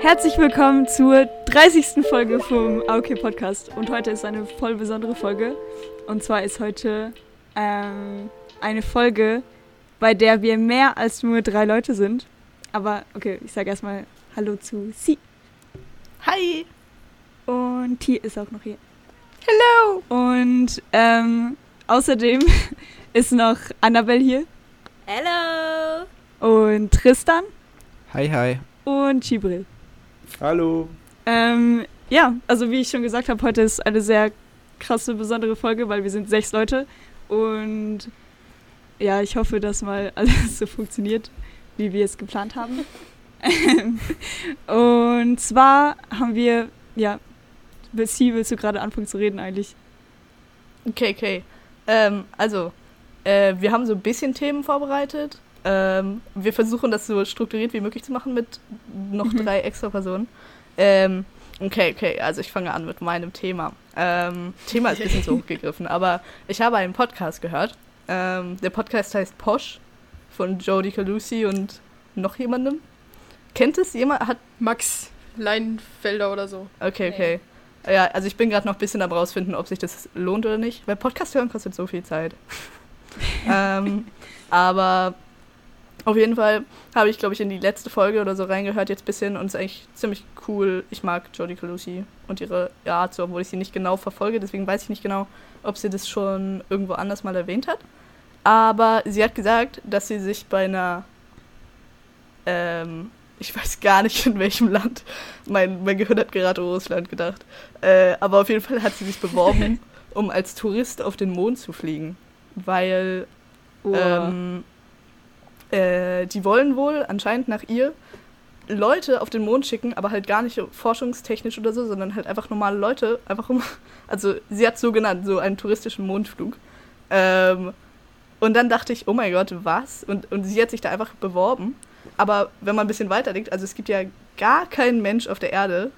Herzlich willkommen zur 30. Folge vom AOK Podcast. Und heute ist eine voll besondere Folge. Und zwar ist heute ähm, eine Folge, bei der wir mehr als nur drei Leute sind. Aber okay, ich sage erstmal Hallo zu Sie. Hi. Und T ist auch noch hier. Hello. Und ähm, außerdem ist noch Annabelle hier. Hello. Und Tristan. Hi, hi. Und Chibril. Hallo. Ähm, ja, also wie ich schon gesagt habe, heute ist eine sehr krasse, besondere Folge, weil wir sind sechs Leute. Und ja, ich hoffe, dass mal alles so funktioniert, wie wir es geplant haben. und zwar haben wir, ja, Sie, willst du gerade anfangen zu reden eigentlich? Okay, okay. Ähm, also, äh, wir haben so ein bisschen Themen vorbereitet. Ähm, wir versuchen das so strukturiert wie möglich zu machen mit noch mhm. drei extra Personen. Ähm, okay, okay, also ich fange an mit meinem Thema. Ähm, Thema ist ein bisschen so hochgegriffen, aber ich habe einen Podcast gehört. Ähm, der Podcast heißt Posh von Jodie Calusi und noch jemandem. Kennt es jemand? Hat Max Leinfelder oder so. Okay, okay. Ja, also ich bin gerade noch ein bisschen am rausfinden, ob sich das lohnt oder nicht, weil Podcast hören kostet so viel Zeit. ähm, aber auf jeden Fall habe ich, glaube ich, in die letzte Folge oder so reingehört jetzt ein bisschen und es ist eigentlich ziemlich cool. Ich mag Jodie Calusi und ihre Art, so, obwohl ich sie nicht genau verfolge, deswegen weiß ich nicht genau, ob sie das schon irgendwo anders mal erwähnt hat. Aber sie hat gesagt, dass sie sich bei einer, ähm, ich weiß gar nicht in welchem Land, mein, mein Gehirn hat gerade Russland gedacht, äh, aber auf jeden Fall hat sie sich beworben, um als Tourist auf den Mond zu fliegen, weil oh. ähm, äh, die wollen wohl anscheinend nach ihr Leute auf den Mond schicken, aber halt gar nicht forschungstechnisch oder so, sondern halt einfach normale Leute, einfach um, also sie hat so genannt, so einen touristischen Mondflug. Ähm, und dann dachte ich, oh mein Gott, was? Und, und sie hat sich da einfach beworben. Aber wenn man ein bisschen weiterdenkt, also es gibt ja gar keinen Mensch auf der Erde,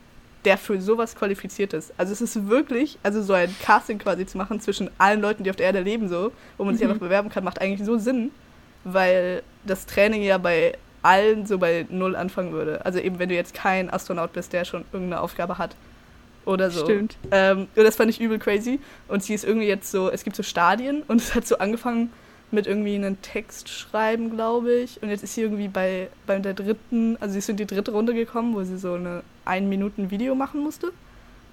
der für sowas qualifiziert ist. Also es ist wirklich, also so ein Casting quasi zu machen zwischen allen Leuten, die auf der Erde leben, so, wo man mhm. sich einfach bewerben kann, macht eigentlich so Sinn, weil das Training ja bei allen so bei Null anfangen würde. Also eben, wenn du jetzt kein Astronaut bist, der schon irgendeine Aufgabe hat oder so. Stimmt. Ähm, und das fand ich übel crazy. Und sie ist irgendwie jetzt so, es gibt so Stadien und es hat so angefangen mit irgendwie einen Text schreiben, glaube ich. Und jetzt ist sie irgendwie bei, bei der dritten, also sie ist in die dritte Runde gekommen, wo sie so eine ein Minuten Video machen musste.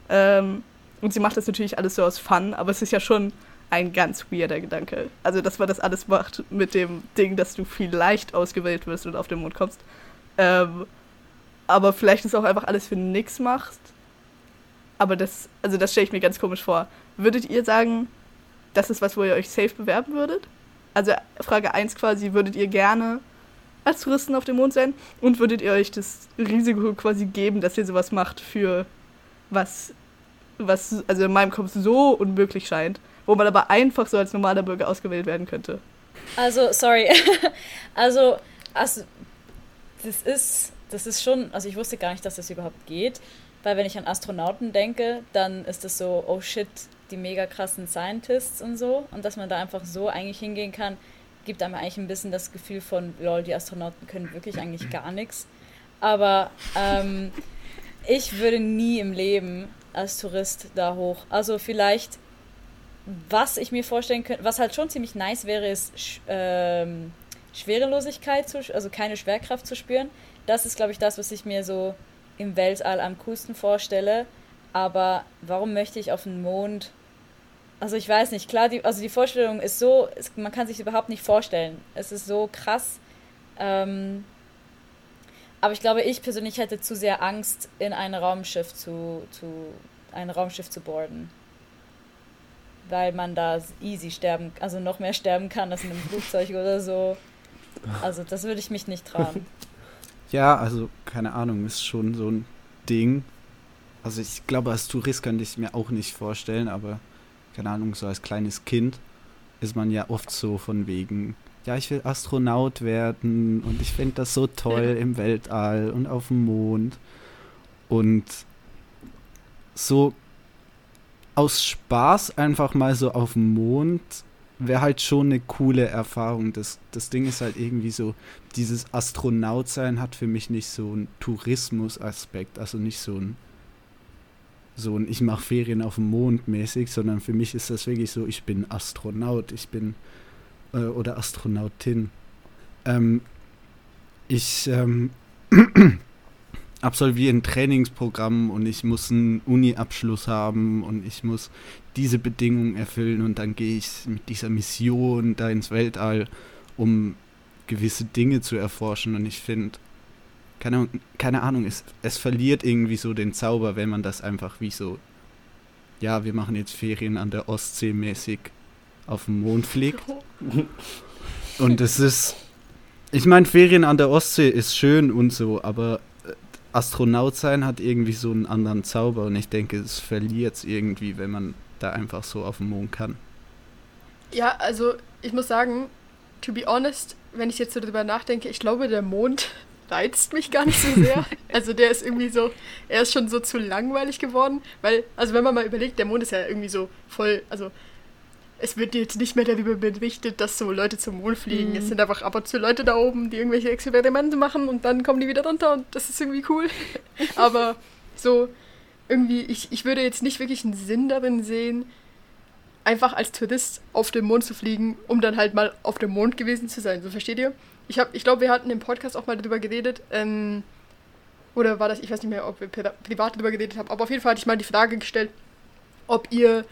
Ähm, und sie macht das natürlich alles so aus Fun, aber es ist ja schon ein ganz weirder Gedanke. Also, dass man das alles macht mit dem Ding, dass du vielleicht ausgewählt wirst und auf den Mond kommst. Ähm, aber vielleicht ist auch einfach alles für nix machst. Aber das, also das stelle ich mir ganz komisch vor. Würdet ihr sagen, das ist was, wo ihr euch safe bewerben würdet? Also Frage 1 quasi, würdet ihr gerne als Touristen auf dem Mond sein? Und würdet ihr euch das Risiko quasi geben, dass ihr sowas macht für was, was also in meinem Kopf so unmöglich scheint? wo man aber einfach so als normaler Bürger ausgewählt werden könnte. Also, sorry. also, also, das ist, das ist schon, also ich wusste gar nicht, dass das überhaupt geht, weil wenn ich an Astronauten denke, dann ist das so, oh shit, die mega krassen Scientists und so und dass man da einfach so eigentlich hingehen kann, gibt einem eigentlich ein bisschen das Gefühl von, lol, die Astronauten können wirklich eigentlich gar nichts. Aber ähm, ich würde nie im Leben als Tourist da hoch. Also vielleicht was ich mir vorstellen könnte, was halt schon ziemlich nice wäre, ist ähm, Schwerelosigkeit, zu, also keine Schwerkraft zu spüren. Das ist, glaube ich, das, was ich mir so im Weltall am coolsten vorstelle. Aber warum möchte ich auf den Mond? Also ich weiß nicht, klar, die, also die Vorstellung ist so, es, man kann sich überhaupt nicht vorstellen. Es ist so krass. Ähm, aber ich glaube, ich persönlich hätte zu sehr Angst, in ein Raumschiff zu, zu ein Raumschiff zu boarden weil man da easy sterben, also noch mehr sterben kann als in einem Flugzeug oder so. Also das würde ich mich nicht trauen. Ja, also keine Ahnung, ist schon so ein Ding. Also ich glaube, als Tourist könnte ich es mir auch nicht vorstellen, aber keine Ahnung, so als kleines Kind ist man ja oft so von wegen, ja, ich will Astronaut werden und ich finde das so toll im Weltall und auf dem Mond. Und so aus Spaß einfach mal so auf dem Mond wäre halt schon eine coole Erfahrung. Das, das Ding ist halt irgendwie so, dieses Astronautsein hat für mich nicht so einen Tourismus-Aspekt, also nicht so ein, so ein ich mache Ferien auf dem Mond mäßig, sondern für mich ist das wirklich so, ich bin Astronaut, ich bin äh, oder Astronautin. Ähm, ich ähm, absolviere ein Trainingsprogramm und ich muss einen Uni-Abschluss haben und ich muss diese Bedingungen erfüllen und dann gehe ich mit dieser Mission da ins Weltall, um gewisse Dinge zu erforschen und ich finde, keine, keine Ahnung, es, es verliert irgendwie so den Zauber, wenn man das einfach wie so, ja, wir machen jetzt Ferien an der Ostsee mäßig auf dem Mond fliegt. Und es ist, ich meine, Ferien an der Ostsee ist schön und so, aber Astronaut sein hat irgendwie so einen anderen Zauber und ich denke, es verliert es irgendwie, wenn man da einfach so auf dem Mond kann. Ja, also ich muss sagen, to be honest, wenn ich jetzt so drüber nachdenke, ich glaube, der Mond reizt mich gar nicht so sehr. Also der ist irgendwie so, er ist schon so zu langweilig geworden, weil, also wenn man mal überlegt, der Mond ist ja irgendwie so voll, also es wird jetzt nicht mehr darüber berichtet, dass so Leute zum Mond fliegen. Mhm. Es sind einfach ab und zu Leute da oben, die irgendwelche Experimente machen und dann kommen die wieder runter und das ist irgendwie cool. Aber so irgendwie, ich, ich würde jetzt nicht wirklich einen Sinn darin sehen, einfach als Tourist auf den Mond zu fliegen, um dann halt mal auf dem Mond gewesen zu sein. So versteht ihr? Ich, ich glaube, wir hatten im Podcast auch mal darüber geredet. Ähm, oder war das, ich weiß nicht mehr, ob wir privat darüber geredet haben, aber auf jeden Fall hatte ich mal die Frage gestellt, ob ihr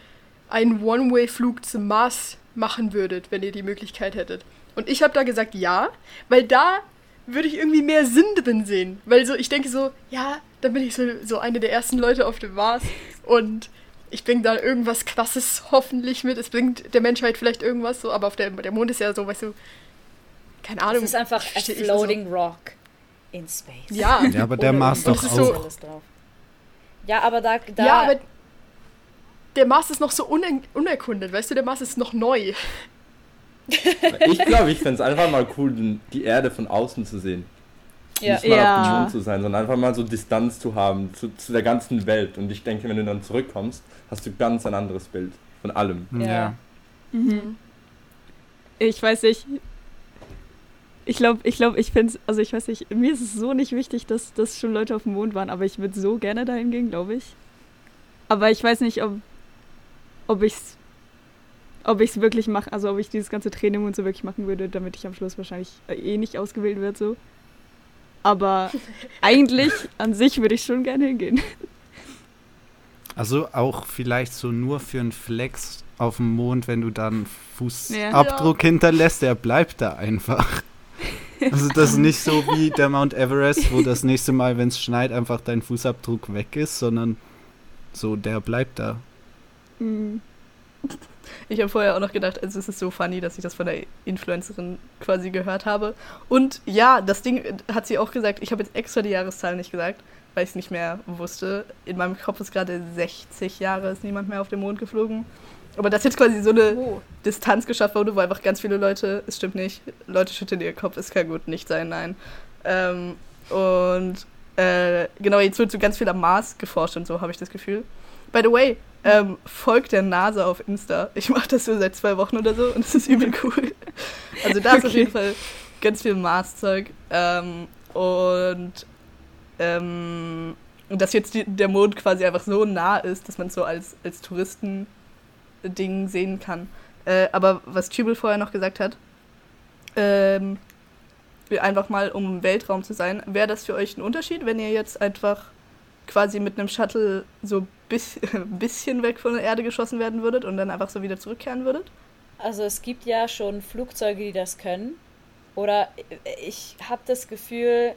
einen One-Way-Flug zum Mars machen würdet, wenn ihr die Möglichkeit hättet. Und ich habe da gesagt ja, weil da würde ich irgendwie mehr Sinn drin sehen. Weil so, ich denke so, ja, dann bin ich so, so eine der ersten Leute auf dem Mars und ich bringe da irgendwas krasses hoffentlich mit. Es bringt der Menschheit vielleicht irgendwas so, aber auf der, der Mond ist ja so, weißt du, keine Ahnung. Es ist einfach a floating so. rock in space. Ja, ja aber der Mars doch auch. So, ja, aber da, da ja, aber der Mars ist noch so uner unerkundet, weißt du, der Mars ist noch neu. ich glaube, ich fände es einfach mal cool, die Erde von außen zu sehen. Ja. Nicht mal ja. auf dem Mond zu sein, sondern einfach mal so Distanz zu haben zu, zu, der ganzen Welt. Und ich denke, wenn du dann zurückkommst, hast du ganz ein anderes Bild von allem. Ja. ja. Mhm. Ich weiß nicht. Ich glaube, ich glaube, ich finde es, also ich weiß nicht, mir ist es so nicht wichtig, dass, dass schon Leute auf dem Mond waren, aber ich würde so gerne dahin gehen, glaube ich. Aber ich weiß nicht, ob, ob ich es ob ich es wirklich mache, also ob ich dieses ganze Training und so wirklich machen würde, damit ich am Schluss wahrscheinlich äh, eh nicht ausgewählt werde so. Aber eigentlich an sich würde ich schon gerne hingehen. Also auch vielleicht so nur für einen Flex auf dem Mond, wenn du dann Fußabdruck ja. hinterlässt, der bleibt da einfach. Also das ist nicht so wie der Mount Everest, wo das nächste Mal, wenn es schneit, einfach dein Fußabdruck weg ist, sondern so, der bleibt da. Mhm. Ich habe vorher auch noch gedacht, also es ist so funny, dass ich das von der Influencerin quasi gehört habe. Und ja, das Ding hat sie auch gesagt, ich habe jetzt extra die Jahreszahl nicht gesagt, weil ich es nicht mehr wusste. In meinem Kopf ist gerade 60 Jahre, ist niemand mehr auf dem Mond geflogen. Aber dass jetzt quasi so eine oh. Distanz geschafft wurde, wo einfach ganz viele Leute, es stimmt nicht, Leute schütteln ihr Kopf, es kann gut nicht sein, nein. Ähm, und äh, genau, jetzt wird so ganz viel am Mars geforscht und so, habe ich das Gefühl. By the way, ähm, folgt der Nase auf Insta. Ich mache das so seit zwei Wochen oder so und es ist übel cool. Also da ist okay. auf jeden Fall ganz viel Mars-Zeug. Ähm, und ähm, dass jetzt die, der Mond quasi einfach so nah ist, dass man es so als, als Touristen-Ding sehen kann. Äh, aber was Tübel vorher noch gesagt hat, ähm, einfach mal um im Weltraum zu sein, wäre das für euch ein Unterschied, wenn ihr jetzt einfach quasi mit einem Shuttle so ein bisschen weg von der Erde geschossen werden würdet und dann einfach so wieder zurückkehren würdet? Also es gibt ja schon Flugzeuge, die das können. Oder ich habe das Gefühl,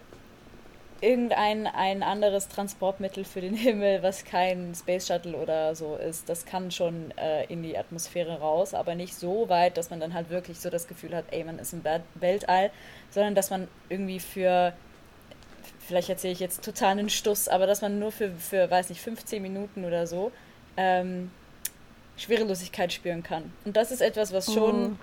irgendein ein anderes Transportmittel für den Himmel, was kein Space Shuttle oder so ist, das kann schon äh, in die Atmosphäre raus, aber nicht so weit, dass man dann halt wirklich so das Gefühl hat, ey, man ist im Weltall, sondern dass man irgendwie für vielleicht erzähle ich jetzt total einen Stuss, aber dass man nur für, für weiß nicht, 15 Minuten oder so ähm, Schwerelosigkeit spüren kann. Und das ist etwas, was schon. Oh.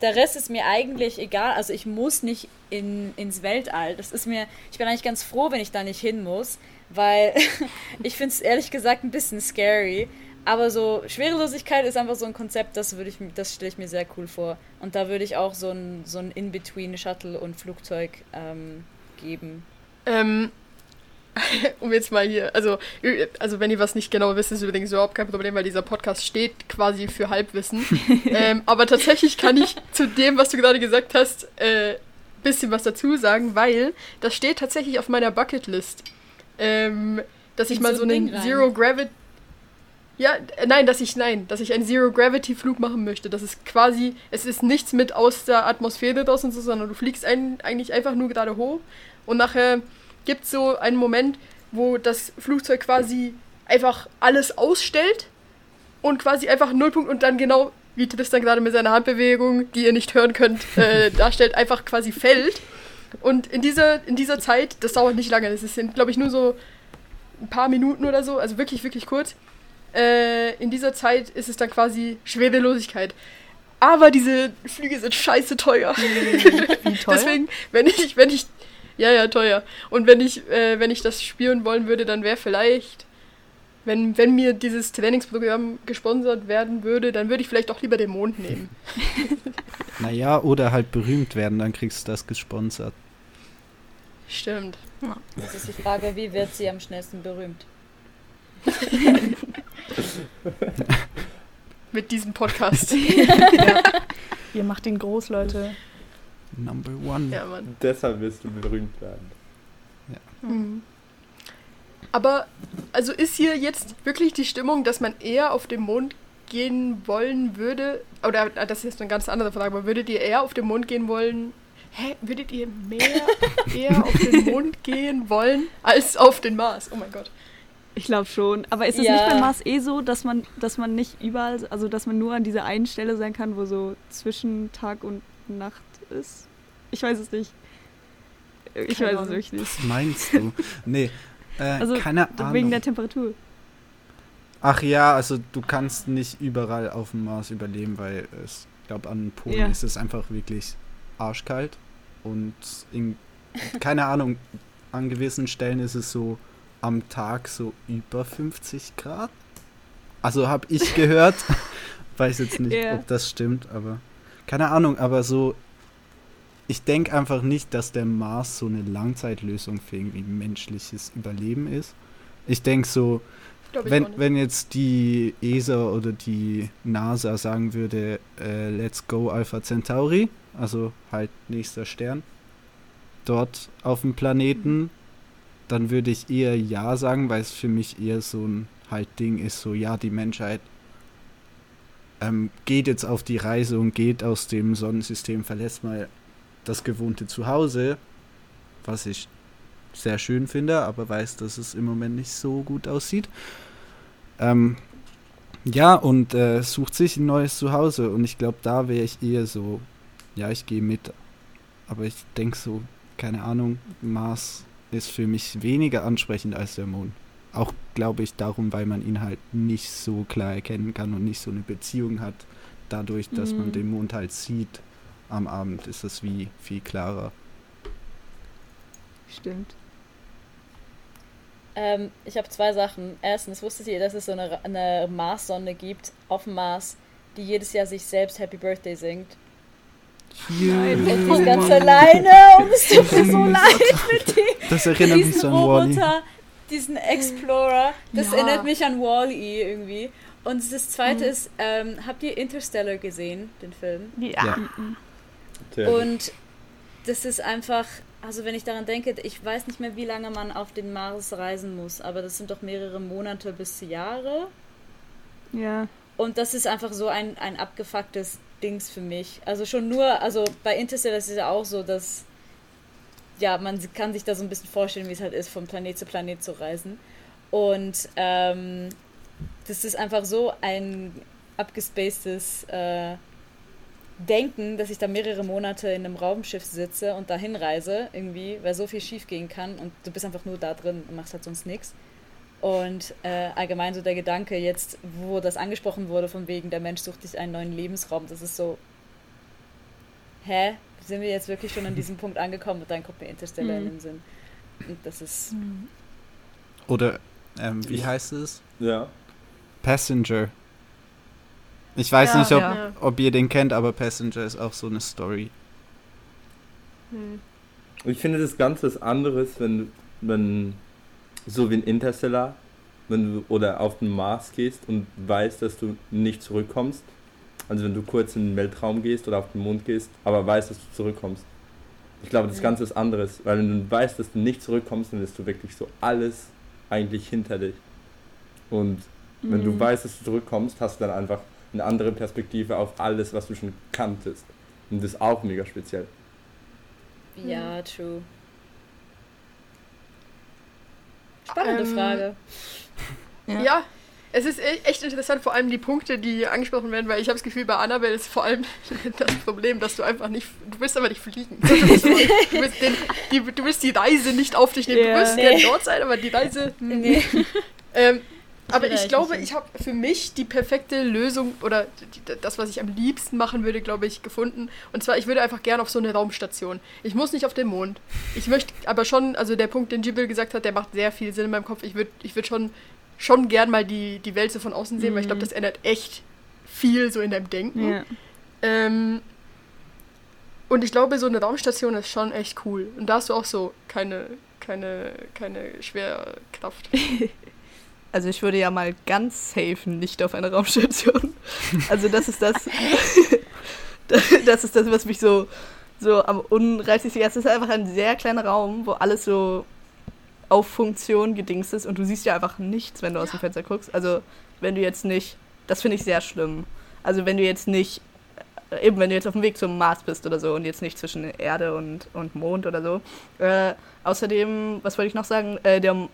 Der Rest ist mir eigentlich egal. Also ich muss nicht in, ins Weltall. Das ist mir. Ich bin eigentlich ganz froh, wenn ich da nicht hin muss, weil ich finde es ehrlich gesagt ein bisschen scary. Aber so Schwerelosigkeit ist einfach so ein Konzept, das würde ich das stelle ich mir sehr cool vor. Und da würde ich auch so ein, so ein In-Between Shuttle und Flugzeug ähm, geben. Ähm, um jetzt mal hier, also, also wenn ihr was nicht genau wisst, ist übrigens überhaupt kein Problem, weil dieser Podcast steht quasi für Halbwissen. ähm, aber tatsächlich kann ich zu dem, was du gerade gesagt hast, äh, bisschen was dazu sagen, weil das steht tatsächlich auf meiner Bucketlist. Ähm, dass ich mal so, einen Zero Gravity. Ja, äh, nein, dass ich, nein, dass ich einen Zero Gravity Flug machen möchte. Das ist quasi, es ist nichts mit aus der Atmosphäre draußen, so, sondern du fliegst ein, eigentlich einfach nur gerade hoch und nachher gibt es so einen Moment, wo das Flugzeug quasi einfach alles ausstellt und quasi einfach Nullpunkt und dann genau, wie Tristan gerade mit seiner Handbewegung, die ihr nicht hören könnt, äh, darstellt, einfach quasi fällt. Und in dieser, in dieser Zeit, das dauert nicht lange, das sind, glaube ich, nur so ein paar Minuten oder so, also wirklich, wirklich kurz. Äh, in dieser Zeit ist es dann quasi Schwerelosigkeit. Aber diese Flüge sind scheiße teuer. Wie teuer? Deswegen, wenn ich, wenn ich ja, ja, teuer. Und wenn ich, äh, wenn ich das spielen wollen würde, dann wäre vielleicht, wenn, wenn mir dieses Trainingsprogramm gesponsert werden würde, dann würde ich vielleicht auch lieber den Mond nehmen. naja, oder halt berühmt werden, dann kriegst du das gesponsert. Stimmt. Ja. Das ist die Frage, wie wird sie am schnellsten berühmt? Mit diesem Podcast. ja. Ihr macht ihn groß, Leute. Number one. Ja, Mann. Deshalb wirst du berühmt werden. Ja. Mhm. Aber, also ist hier jetzt wirklich die Stimmung, dass man eher auf den Mond gehen wollen würde? Oder das ist eine ganz andere Frage, aber würdet ihr eher auf den Mond gehen wollen? Hä? Würdet ihr mehr eher auf den Mond gehen wollen als auf den Mars? Oh mein Gott. Ich glaube schon. Aber ist es ja. nicht beim Mars eh so, dass man, dass man nicht überall, also dass man nur an dieser einen Stelle sein kann, wo so zwischen Tag und Nacht ist? Ich weiß es nicht. Ich keine weiß Ahnung. es wirklich nicht. Was meinst du? nee, äh, also, keine Ahnung. Wegen der Temperatur. Ach ja, also du kannst nicht überall auf dem Mars überleben, weil es, ich glaube, an Polen ja. ist es einfach wirklich arschkalt. Und in, keine Ahnung, an gewissen Stellen ist es so am Tag so über 50 Grad. Also habe ich gehört. Weiß jetzt nicht, yeah. ob das stimmt, aber keine Ahnung, aber so ich denke einfach nicht, dass der Mars so eine Langzeitlösung für irgendwie menschliches Überleben ist. Ich denke so, wenn, wenn jetzt die ESA oder die NASA sagen würde, äh, let's go Alpha Centauri, also halt nächster Stern, dort auf dem Planeten, mhm. dann würde ich eher ja sagen, weil es für mich eher so ein halt Ding ist, so ja, die Menschheit ähm, geht jetzt auf die Reise und geht aus dem Sonnensystem, verlässt mal das gewohnte Zuhause, was ich sehr schön finde, aber weiß, dass es im Moment nicht so gut aussieht. Ähm, ja, und äh, sucht sich ein neues Zuhause und ich glaube, da wäre ich eher so, ja, ich gehe mit. Aber ich denke so, keine Ahnung, Mars ist für mich weniger ansprechend als der Mond. Auch glaube ich darum, weil man ihn halt nicht so klar erkennen kann und nicht so eine Beziehung hat, dadurch, dass mhm. man den Mond halt sieht am Abend ist es wie viel klarer. Stimmt. Ähm, ich habe zwei Sachen. Erstens, wusstet ihr, dass es so eine, eine Mars-Sonde gibt auf dem Mars, die jedes Jahr sich selbst Happy Birthday singt? Nein, und die ist ganz alleine und es tut mir so leid mit dem. Das erinnert mich an Roboter, diesen Explorer. Das ja. erinnert mich an Wall-E irgendwie. Und das zweite mhm. ist, ähm, habt ihr Interstellar gesehen, den Film? Ja. ja. Mhm. Und das ist einfach, also wenn ich daran denke, ich weiß nicht mehr, wie lange man auf den Mars reisen muss, aber das sind doch mehrere Monate bis Jahre. Ja. Und das ist einfach so ein, ein abgefucktes Dings für mich. Also schon nur, also bei Interstellar ist es ja auch so, dass ja, man kann sich da so ein bisschen vorstellen, wie es halt ist, von Planet zu Planet zu reisen. Und ähm, das ist einfach so ein abgespacedes äh, denken, dass ich da mehrere Monate in einem Raumschiff sitze und dahin reise, irgendwie, weil so viel schief gehen kann und du bist einfach nur da drin und machst halt sonst nichts. Und äh, allgemein so der Gedanke jetzt, wo das angesprochen wurde, von wegen, der Mensch sucht sich einen neuen Lebensraum, das ist so, hä? Sind wir jetzt wirklich schon an diesem Punkt angekommen und dann kommt mir Interstellar mhm. in den Sinn. Und das ist... Oder, ähm, wie heißt es? Ja. Passenger. Ich weiß Ja, nicht, ob, ja. ob ihr den kennt, aber Passenger ist auch so eine Story. Hm. Ich finde das Ganze ist anderes, wenn, wenn so wie in Interstellar, wenn du oder auf den Mars gehst und weißt, dass du nicht zurückkommst. Also wenn du kurz in den Weltraum gehst oder auf den Mond gehst, aber weißt, dass du zurückkommst. Ich glaube, das Ganze ist anderes, weil wenn du weißt, dass du nicht zurückkommst, dann ist du wirklich so alles eigentlich hinter dich. Und wenn du Mhm. weißt, dass du zurückkommst, hast du dann einfach eine andere Perspektive auf alles, was du schon kanntest. Und das ist auch mega speziell. Ja, true. Spannende Ähm, Frage. Ja. es ist e- echt interessant, vor allem die Punkte, die angesprochen werden, weil ich habe das Gefühl, bei Annabelle ist vor allem das Problem, dass du einfach nicht, du willst aber nicht fliegen. Du willst, aber- du willst, den, die, du willst die Reise nicht auf dich nehmen. Ja. Du willst Nee. gerne dort sein, aber die Reise. Nee. Ähm, aber ich glaube, ich habe für mich die perfekte Lösung oder die, das, was ich am liebsten machen würde, glaube ich, gefunden. Und zwar, ich würde einfach gerne auf so eine Raumstation. Ich muss nicht auf den Mond. Ich möchte aber schon, also der Punkt, den Jibril gesagt hat, der macht sehr viel Sinn in meinem Kopf. Ich würde ich würd schon, schon gern mal die, die Welt so von außen sehen, weil ich glaube, das ändert echt viel so in deinem Denken. Ja. Ähm, und ich glaube, so eine Raumstation ist schon echt cool. Und da hast du auch so keine, keine, keine Schwerkraft. Also ich würde ja mal ganz safe nicht auf eine Raumstation. Also das ist das. das ist das, was mich so, so am unreizigsten. Es ist einfach ein sehr kleiner Raum, wo alles so auf Funktion gedingst ist und du siehst ja einfach nichts, wenn du aus dem Fenster guckst. Also wenn du jetzt nicht. Das finde ich sehr schlimm. Also wenn du jetzt nicht. äh, Eben, wenn du jetzt auf dem Weg zum Mars bist oder so und jetzt nicht zwischen Erde und, und Mond oder so. Äh, außerdem, was wollte ich noch sagen? Äh, der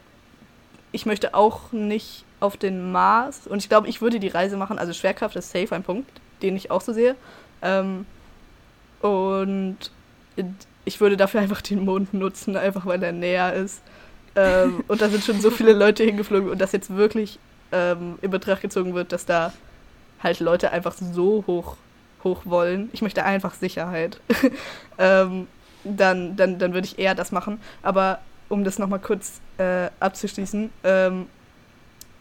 ich möchte auch nicht auf den Mars und ich glaube, ich würde die Reise machen. Also Schwerkraft ist safe ein Punkt, den ich auch so sehe. Ähm, und ich würde dafür einfach den Mond nutzen, einfach weil er näher ist. Ähm, und da sind schon so viele Leute hingeflogen und dass jetzt wirklich ähm, in Betracht gezogen wird, dass da halt Leute einfach so hoch, hoch wollen. Ich möchte einfach Sicherheit. ähm, dann, dann, dann würde ich eher das machen. Aber um das nochmal kurz äh, abzuschließen, ähm,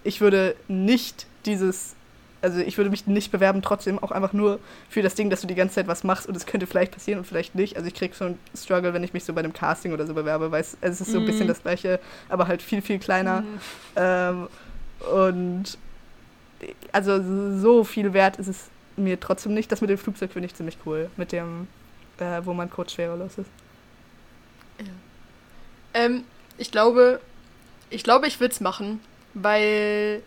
ich würde nicht dieses, also ich würde mich nicht bewerben, trotzdem auch einfach nur für das Ding, dass du die ganze Zeit was machst und es könnte vielleicht passieren und vielleicht nicht. Also ich krieg so einen Struggle, wenn ich mich so bei einem Casting oder so bewerbe, weil es, es ist so ein bisschen Mhm. das gleiche, aber halt viel, viel kleiner. Ähm, und also so viel wert ist es mir trotzdem nicht. Das mit dem Flugzeug finde ich ziemlich cool, mit dem, äh, wo man kurz schwerelos ist. Ähm, ich glaube, ich glaube, ich würde es machen, weil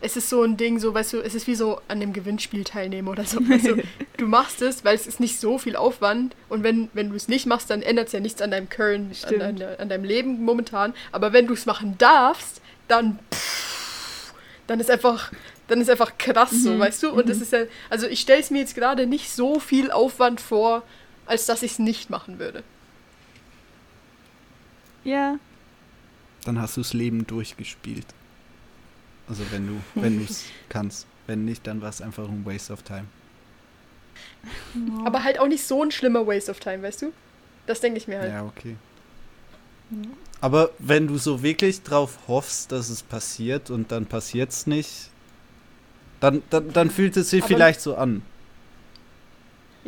es ist so ein Ding, so, weißt du, es ist wie so an dem Gewinnspiel teilnehmen oder so. Weißt du, du machst es, weil es ist nicht so viel Aufwand und wenn, wenn du es nicht machst, dann ändert es ja nichts an deinem Current, an, an, an deinem Leben momentan. Aber wenn du es machen darfst, dann pff, dann ist einfach dann ist einfach krass so, Mhm, weißt du? Und es ist ja, also ich stelle es mir jetzt gerade nicht so viel Aufwand vor, als dass ich es nicht machen würde. Ja. Dann hast du das Leben durchgespielt. Also wenn du, wenn du es kannst. Wenn nicht, dann war es einfach ein Waste of time. Aber halt auch nicht so ein schlimmer Waste of Time, weißt du? Das denke ich mir halt. Ja, okay. Aber wenn du so wirklich drauf hoffst, dass es passiert und dann passiert es nicht, dann, dann, dann fühlt es sich Aber- vielleicht so an.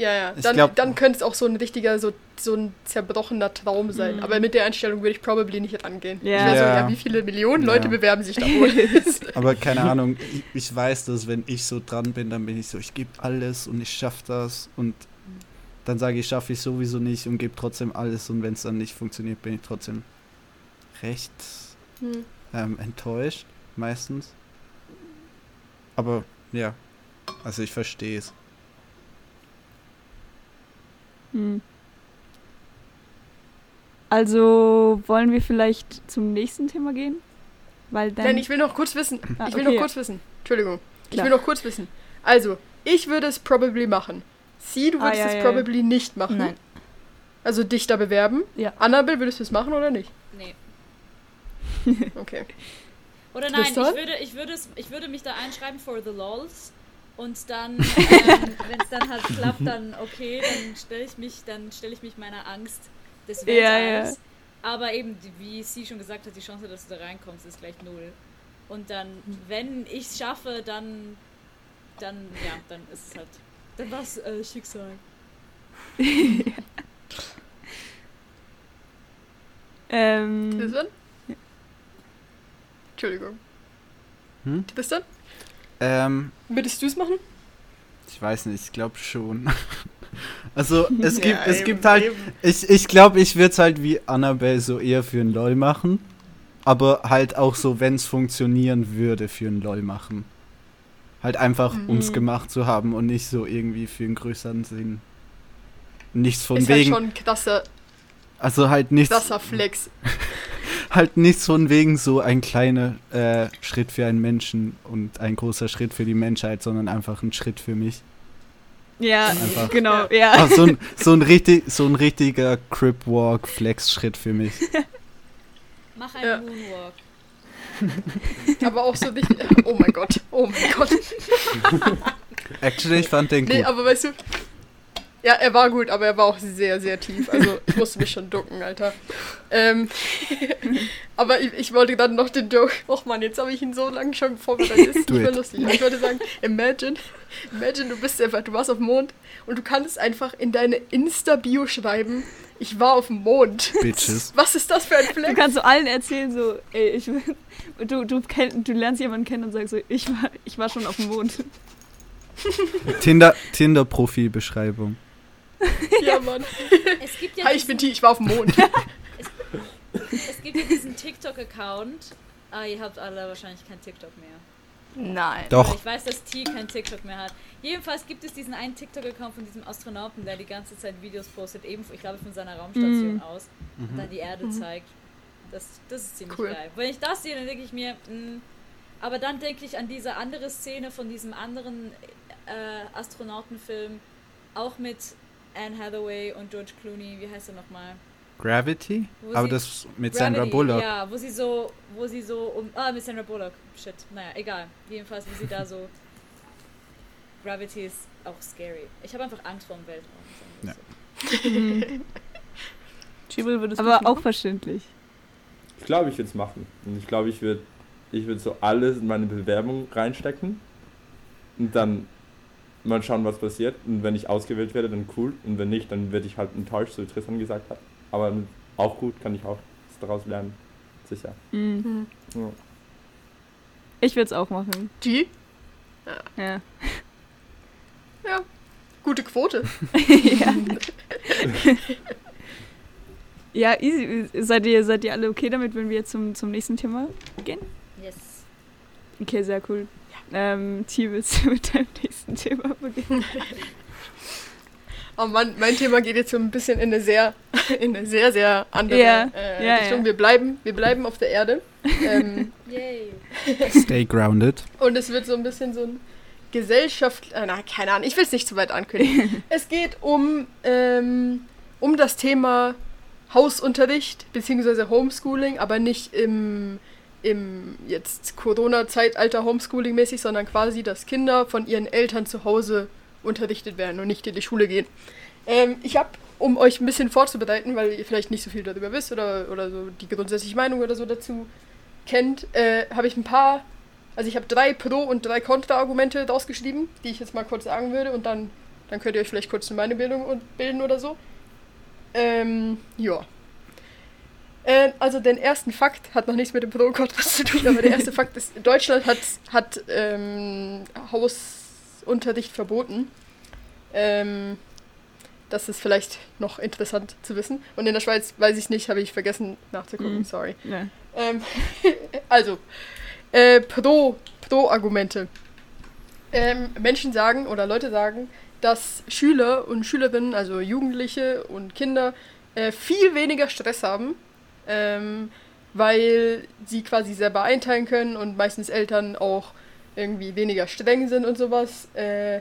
Ja, ja. Dann, glaub- dann könnte es auch so ein richtiger, so, so ein zerbrochener Traum sein. Mhm. Aber mit der Einstellung würde ich probably nicht rangehen. Ja. Ich wäre so, Ja. ja, wie viele Millionen Ja. Leute bewerben sich da wohl? Aber keine Ahnung, ich, ich weiß, dass wenn ich so dran bin, dann bin ich so, ich gebe alles und ich schaffe das und dann sage ich, schaffe ich sowieso nicht und gebe trotzdem alles und wenn es dann nicht funktioniert, bin ich trotzdem recht Hm. ähm, enttäuscht, meistens. Aber ja, also ich verstehe es. Hm. Also wollen wir vielleicht zum nächsten Thema gehen? Weil dann. Denn ich will noch kurz wissen. Ah, ich will okay. noch kurz wissen. Entschuldigung. Ich Klar. will noch kurz wissen. Also, ich würde es probably machen. Sie, du Ah, würdest ja, es ja, probably nicht machen. Nein. Also dich da bewerben. Ja. Annabelle, würdest du es machen oder nicht? Nee. Okay. Oder nein, ich würde, ich, würde es, ich würde mich da einschreiben for the lols. Und dann, ähm, wenn es dann halt klappt, dann okay, dann stelle ich mich, dann stelle ich mich meiner Angst des Ja, ja. Weltalls. Aber eben, wie sie schon gesagt hat, die Chance, dass du da reinkommst, ist gleich null. Und dann, wenn ich es schaffe, dann, dann, ja, dann ist es halt, dann war es äh, Schicksal. ähm, Tristan? Entschuldigung. Hm? Tristan? Ähm, Würdest du es machen? ich weiß nicht, ich glaube schon. also, es gibt, Ja, es eben, gibt halt, eben. ich, ich glaube, ich würde es halt wie Annabelle so eher für ein LOL machen. Aber halt auch so, wenn es funktionieren würde, für ein LOL machen. Halt einfach, um es Mhm. gemacht zu haben und nicht so irgendwie für einen größeren Sinn. Nichts von ist halt wegen, schon ein krasser, also halt nichts, krasser Flex. halt nichts von wegen so ein kleiner äh, Schritt für einen Menschen und ein großer Schritt für die Menschheit, sondern einfach ein Schritt für mich. ja, Einfach- genau, ja. Ah, so, ein, so, ein richtig, so ein richtiger Crip-Walk-Flex-Schritt für mich. Mach einen Ja. Moonwalk. Aber auch so nicht. Oh mein Gott, oh mein Gott. Actually, ich fand den Nee, gut. aber weißt du. Ja, er war gut, aber er war auch sehr, sehr tief. Also ich musste mich schon ducken, Alter. Ähm, aber ich, ich wollte dann noch den Joke. Och man, jetzt habe ich ihn so lange schon vorbereitet. Ist Do nicht mehr lustig. Ich wollte sagen, imagine, imagine, du bist einfach, du warst auf dem Mond und du kannst einfach in deine Insta-Bio schreiben, ich war auf dem Mond. Bitches. Was ist das für ein Du Flex? kannst so allen erzählen, so, ey, ich du, du, kenn, du lernst jemanden kennen und sagst so, ich war, ich war schon auf dem Mond. Tinder, Tinder-Profilbeschreibung. Ja, Mann. Es gibt ja Hi, ich bin T, ich war auf dem Mond. Es gibt ja diesen TikTok-Account. Ah, ihr habt alle wahrscheinlich kein TikTok mehr. Nein. Doch. Ich weiß, dass T kein TikTok mehr hat. Jedenfalls gibt es diesen einen TikTok-Account von diesem Astronauten, der die ganze Zeit Videos postet, eben, ich glaube, von seiner Raumstation Mhm. aus und dann die Erde zeigt. Das, das ist ziemlich Cool. geil. Wenn ich das sehe, dann denke ich mir, mh, aber dann denke ich an diese andere Szene von diesem anderen äh, Astronautenfilm, auch mit Anne Hathaway und George Clooney, wie heißt er nochmal? Gravity? Wo Aber sie- das mit Sandra Gravity, Bullock. Ja, wo sie so, wo sie so um. Ah, mit Sandra Bullock. Shit. Naja, egal. Jedenfalls, wo sie da so. Gravity ist auch scary. Ich habe einfach Angst vor dem Weltraum. Ja. Chibel würdest du Aber auch verständlich. Ich glaube, ich würde es machen. Und ich glaube, ich würde ich würd so alles in meine Bewerbung reinstecken. Und dann mal schauen, was passiert. Und wenn ich ausgewählt werde, dann cool. Und wenn nicht, dann werde ich halt enttäuscht, so wie Tristan gesagt hat. Aber auch gut, kann ich auch was daraus lernen. Sicher. Mhm. Ja. Ich würde es auch machen. G? Ja. Gute Quote. ja. ja, easy. Seid ihr, seid ihr alle okay damit, wenn wir jetzt zum, zum nächsten Thema gehen? Yes. Okay, sehr cool. Ähm, T, willst du mit deinem nächsten Thema beginnen? Oh Mann, mein Thema geht jetzt so ein bisschen in eine sehr, in eine sehr, sehr andere Ja, äh, ja, Richtung. ja. Wir bleiben, wir bleiben auf der Erde. ähm, Yay. Stay grounded. und es wird so ein bisschen so ein Gesellschaft, äh, na, keine Ahnung, ich will es nicht zu weit ankündigen. es geht um, ähm, um das Thema Hausunterricht bzw. Homeschooling, aber nicht im, im jetzt Corona-Zeitalter Homeschooling-mäßig, sondern quasi, dass Kinder von ihren Eltern zu Hause unterrichtet werden und nicht in die Schule gehen. Ähm, ich habe, um euch ein bisschen vorzubereiten, weil ihr vielleicht nicht so viel darüber wisst oder, oder so die grundsätzliche Meinung oder so dazu kennt, äh, habe ich ein paar, also ich habe drei Pro- und drei Kontra-Argumente rausgeschrieben, die ich jetzt mal kurz sagen würde und dann, dann könnt ihr euch vielleicht kurz Bildung und bilden oder so. Ähm, ja. Äh, also den ersten Fakt hat noch nichts mit dem Pro und Contra zu tun, aber der erste Fakt ist, Deutschland hat, hat ähm, Hausunterricht verboten. Ähm, das ist vielleicht noch interessant zu wissen. Und in der Schweiz weiß ich nicht, habe ich vergessen nachzugucken, Mhm. sorry. Ja. Ähm, also, äh, Pro, Pro-Argumente. Ähm, Menschen sagen oder Leute sagen, dass Schüler und Schülerinnen, also Jugendliche und Kinder, äh, viel weniger Stress haben, ähm, weil sie quasi selber einteilen können und meistens Eltern auch irgendwie weniger streng sind und sowas. Äh,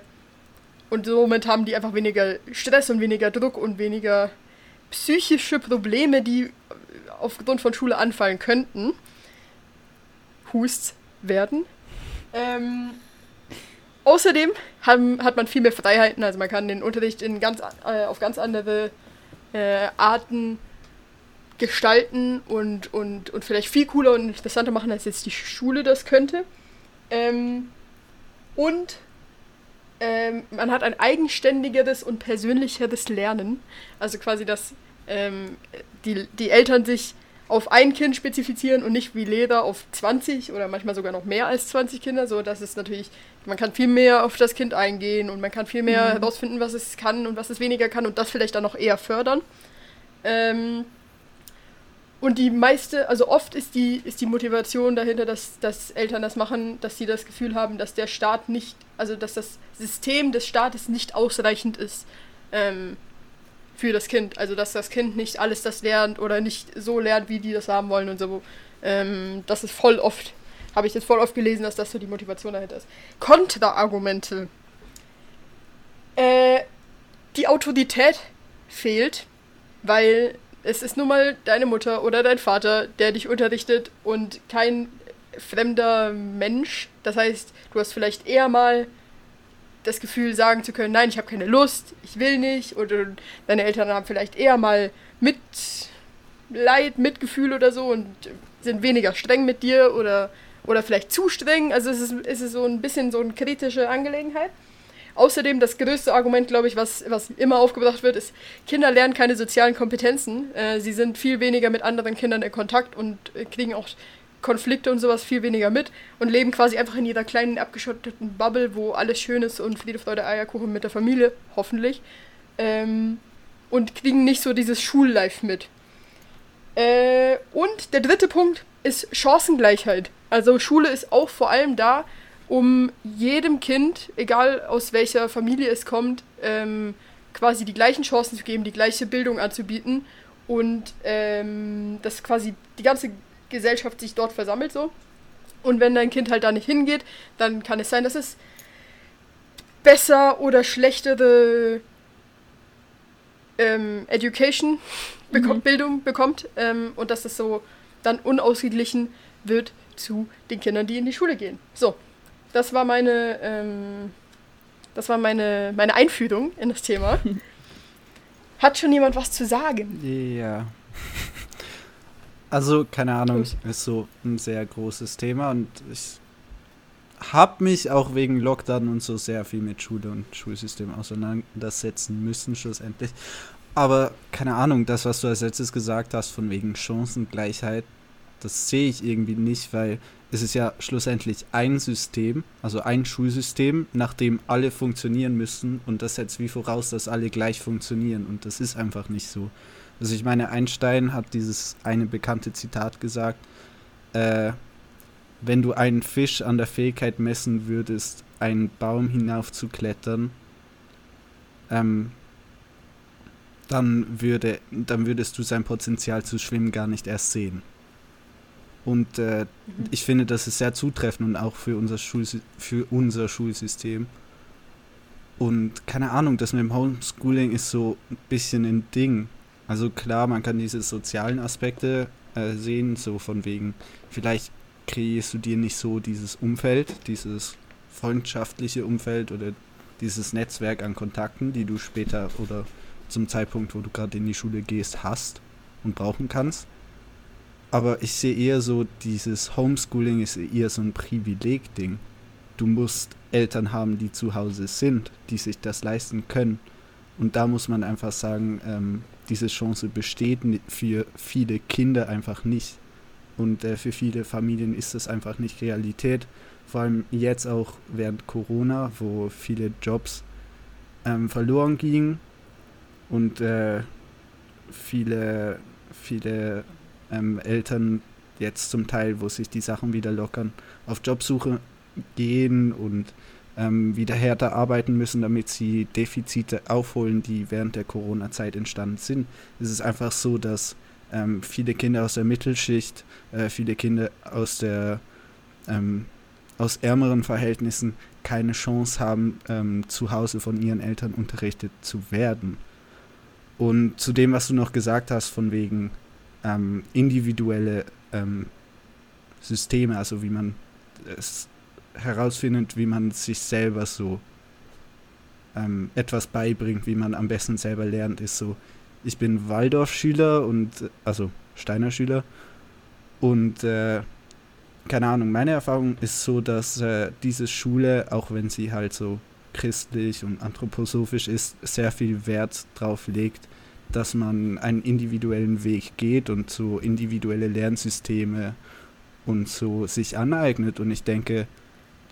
und somit haben die einfach weniger Stress und weniger Druck und weniger psychische Probleme, die aufgrund von Schule anfallen könnten. Hust werden. Ähm, außerdem haben, hat man viel mehr Freiheiten, also man kann den Unterricht in ganz, äh, auf ganz andere äh, Arten gestalten und, und, und vielleicht viel cooler und interessanter machen, als jetzt die Schule das könnte. Ähm, und ähm, man hat ein eigenständigeres und persönlicheres Lernen. Also quasi, dass ähm, die, die Eltern sich auf ein Kind spezifizieren und nicht wie Leder auf 20 oder manchmal sogar noch mehr als 20 Kinder. So, dass es natürlich, man kann viel mehr auf das Kind eingehen und man kann viel mehr mhm. herausfinden, was es kann und was es weniger kann und das vielleicht dann noch eher fördern. Ähm, und die meiste, also oft ist die, ist die Motivation dahinter, dass, dass Eltern das machen, dass sie das Gefühl haben, dass der Staat nicht, also dass das System des Staates nicht ausreichend ist ähm, für das Kind. Also dass das Kind nicht alles das lernt oder nicht so lernt, wie die das haben wollen und so. Ähm, das ist voll oft, habe ich jetzt voll oft gelesen, dass das so die Motivation dahinter ist. Kontraargumente. Äh, die Autorität fehlt, weil es ist nun mal deine Mutter oder dein Vater, der dich unterrichtet und kein fremder Mensch. Das heißt, du hast vielleicht eher mal das Gefühl sagen zu können, nein, ich habe keine Lust, ich will nicht. Oder deine Eltern haben vielleicht eher mal Mitleid, Mitgefühl oder so und sind weniger streng mit dir oder, oder vielleicht zu streng. Also es ist, es ist so ein bisschen so eine kritische Angelegenheit. Außerdem das größte Argument, glaube ich, was, was immer aufgebracht wird, ist, Kinder lernen keine sozialen Kompetenzen. Äh, sie sind viel weniger mit anderen Kindern in Kontakt und äh, kriegen auch Konflikte und sowas viel weniger mit und leben quasi einfach in ihrer kleinen abgeschotteten Bubble, wo alles schön ist und Friede, Freude, Eierkuchen mit der Familie, hoffentlich. Ähm, und kriegen nicht so dieses Schullife mit. Äh, und der dritte Punkt ist Chancengleichheit. Also Schule ist auch vor allem da, um jedem Kind, egal aus welcher Familie es kommt, ähm, quasi die gleichen Chancen zu geben, die gleiche Bildung anzubieten und ähm, dass quasi die ganze Gesellschaft sich dort versammelt so. Und wenn dein Kind halt da nicht hingeht, dann kann es sein, dass es besser oder schlechtere ähm, Education, bekommt, mhm. Bildung bekommt ähm, und dass das so dann unausgeglichen wird zu den Kindern, die in die Schule gehen. So, das war meine, ähm, das war meine, meine Einführung in das Thema. Hat schon jemand was zu sagen? Ja. Also, keine Ahnung, ist so ein sehr großes Thema und ich habe mich auch wegen Lockdown und so sehr viel mit Schule und Schulsystem auseinandersetzen müssen, schlussendlich. Aber keine Ahnung, das, was du als letztes gesagt hast, von wegen Chancengleichheit, das sehe ich irgendwie nicht, weil es ist ja schlussendlich ein System, also ein Schulsystem, nach dem alle funktionieren müssen und das setzt wie voraus, dass alle gleich funktionieren und das ist einfach nicht so. Also ich meine, Einstein hat dieses eine bekannte Zitat gesagt, äh, wenn du einen Fisch an der Fähigkeit messen würdest, einen Baum hinaufzuklettern, ähm, dann, würde, dann würdest du sein Potenzial zu schwimmen gar nicht erst sehen. Und äh, mhm. ich finde, das ist sehr zutreffend und auch für unser, Schulsy für unser Schulsystem. Und keine Ahnung, das mit dem Homeschooling ist so ein bisschen ein Ding. Also klar, man kann diese sozialen Aspekte äh, sehen, so von wegen, vielleicht kreierst du dir nicht so dieses Umfeld, dieses freundschaftliche Umfeld oder dieses Netzwerk an Kontakten, die du später oder zum Zeitpunkt, wo du gerade in die Schule gehst, hast und brauchen kannst. Aber ich sehe eher so, dieses Homeschooling ist eher so ein Privileg-Ding. Du musst Eltern haben, die zu Hause sind, die sich das leisten können. Und da muss man einfach sagen, ähm, diese Chance besteht für viele Kinder einfach nicht. Und äh, für viele Familien ist das einfach nicht Realität. Vor allem jetzt auch während Corona, wo viele Jobs ähm, verloren gingen und äh, viele, viele ähm, Eltern jetzt zum Teil, wo sich die Sachen wieder lockern, auf Jobsuche gehen und ähm, wieder härter arbeiten müssen, damit sie Defizite aufholen, die während der Corona-Zeit entstanden sind. Es ist einfach so, dass ähm, viele Kinder aus der Mittelschicht, äh, viele Kinder aus der ähm, aus ärmeren Verhältnissen keine Chance haben, ähm, zu Hause von ihren Eltern unterrichtet zu werden. Und zu dem, was du noch gesagt hast, von wegen ähm, individuelle ähm, Systeme, also wie man es herausfindet, wie man sich selber so ähm, etwas beibringt, wie man am besten selber lernt, ist so, ich bin Waldorfschüler und also Steiner Schüler. Und äh, keine Ahnung, meine Erfahrung ist so, dass äh, diese Schule, auch wenn sie halt so christlich und anthroposophisch ist, sehr viel Wert drauf legt, dass man einen individuellen Weg geht und so individuelle Lernsysteme und so sich aneignet. Und ich denke,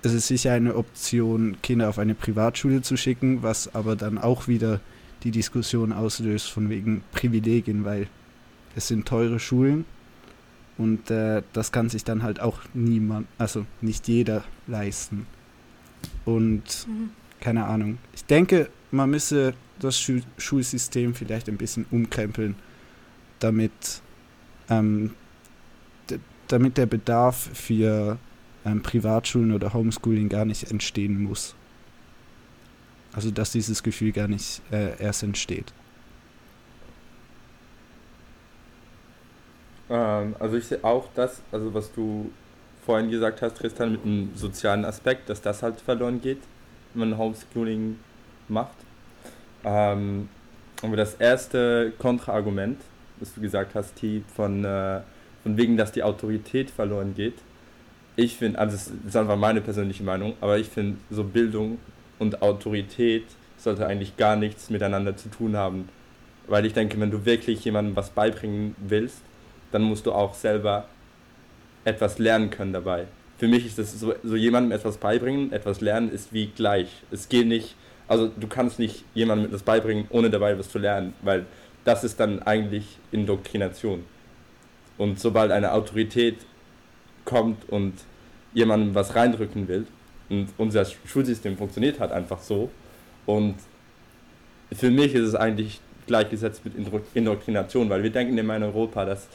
es ist sicher eine Option, Kinder auf eine Privatschule zu schicken, was aber dann auch wieder die Diskussion auslöst von wegen Privilegien, weil es sind teure Schulen und äh, das kann sich dann halt auch niemand, also nicht jeder leisten. Und mhm. keine Ahnung. Ich denke, man müsse das Schul Schulsystem vielleicht ein bisschen umkrempeln, damit, ähm, damit der Bedarf für ähm, Privatschulen oder Homeschooling gar nicht entstehen muss. Also dass dieses Gefühl gar nicht äh, erst entsteht. Ähm, also ich sehe auch das, also was du vorhin gesagt hast, Tristan, mit dem sozialen Aspekt, dass das halt verloren geht, wenn man Homeschooling macht. Ähm, aber das erste Kontraargument, was du gesagt hast, T, von, äh, von wegen, dass die Autorität verloren geht, ich finde, also das ist einfach meine persönliche Meinung, aber ich finde, so Bildung und Autorität sollte eigentlich gar nichts miteinander zu tun haben. Weil ich denke, wenn du wirklich jemandem was beibringen willst, dann musst du auch selber etwas lernen können dabei. Für mich ist das so, so jemandem etwas beibringen, etwas lernen ist wie gleich. Es geht nicht, also du kannst nicht jemandem etwas beibringen, ohne dabei was zu lernen, weil das ist dann eigentlich Indoktrination. Und sobald eine Autorität kommt und jemandem was reindrücken will, und unser Schulsystem funktioniert halt einfach so, und für mich ist es eigentlich gleichgesetzt mit Indoktrination, weil wir denken immer in Europa, dass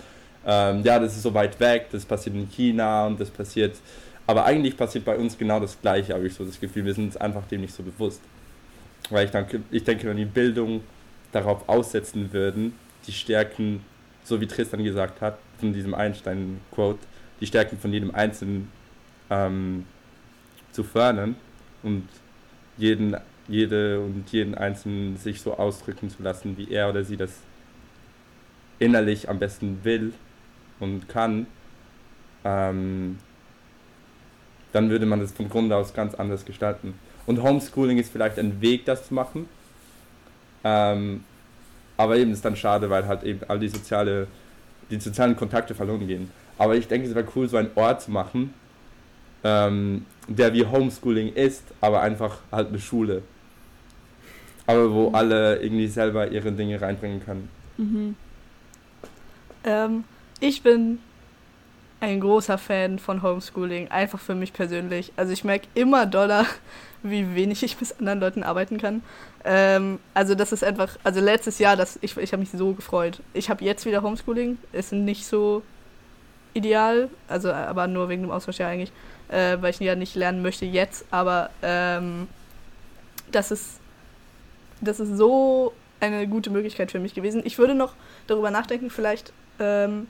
ähm, ja, das ist so weit weg, das passiert in China und das passiert, aber eigentlich passiert bei uns genau das Gleiche, habe ich so das Gefühl, wir sind uns einfach dem nicht so bewusst. Weil ich denke, ich denke, wenn die Bildung darauf aussetzen würden, die Stärken, so wie Tristan gesagt hat, von diesem Einstein-Quote, die Stärken von jedem Einzelnen ähm, zu fördern und jeden, jede und jeden Einzelnen sich so ausdrücken zu lassen, wie er oder sie das innerlich am besten will und kann, ähm, dann würde man das von Grund aus ganz anders gestalten. Und Homeschooling ist vielleicht ein Weg, das zu machen. Ähm, aber eben ist dann schade, weil halt eben all die soziale, die sozialen Kontakte verloren gehen. Aber ich denke, es wäre cool, so einen Ort zu machen, ähm, der wie Homeschooling ist, aber einfach halt eine Schule. Aber wo mhm. alle irgendwie selber ihre Dinge reinbringen können. Mhm. Ähm, ich bin ein großer Fan von Homeschooling, einfach für mich persönlich. Also ich merke immer doller, wie wenig ich mit anderen Leuten arbeiten kann. Ähm, also das ist einfach, also letztes Jahr, das, ich, ich habe mich so gefreut. Ich habe jetzt wieder Homeschooling, ist nicht so ideal, also aber nur wegen dem Austauschjahr eigentlich, äh, weil ich ja nicht lernen möchte jetzt, aber ähm, das ist das ist so eine gute Möglichkeit für mich gewesen. Ich würde noch darüber nachdenken, vielleicht ähm,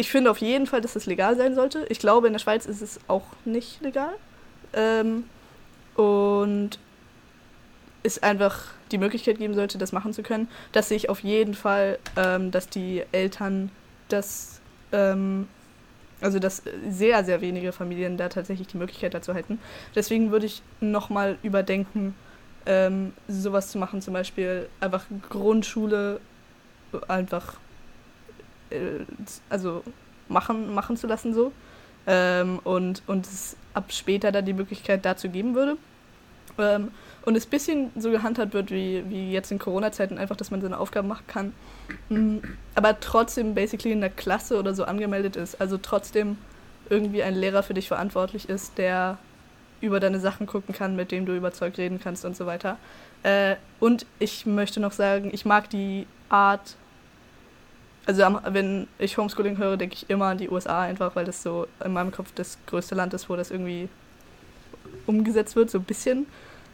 ich finde auf jeden Fall, dass es legal sein sollte. Ich glaube, in der Schweiz ist es auch nicht legal. Ähm, und es einfach die Möglichkeit geben sollte, das machen zu können. Dass sich auf jeden Fall, ähm, dass die Eltern das, ähm, also dass sehr, sehr wenige Familien da tatsächlich die Möglichkeit dazu hätten. Deswegen würde ich nochmal überdenken, ähm, sowas zu machen, zum Beispiel einfach Grundschule einfach äh, also machen, machen zu lassen so. Ähm, und, und es ab später dann die Möglichkeit dazu geben würde. Ähm, und es ein bisschen so gehandhabt wird wie, wie jetzt in Corona-Zeiten, einfach, dass man seine Aufgaben machen kann. Mhm. Aber trotzdem basically in der Klasse oder so angemeldet ist. Also trotzdem irgendwie ein Lehrer für dich verantwortlich ist, der über deine Sachen gucken kann, mit dem du überzeugt reden kannst und so weiter. Äh, und ich möchte noch sagen, ich mag die Art also wenn ich Homeschooling höre, denke ich immer an die USA einfach, weil das so in meinem Kopf das größte Land ist, wo das irgendwie umgesetzt wird, so ein bisschen.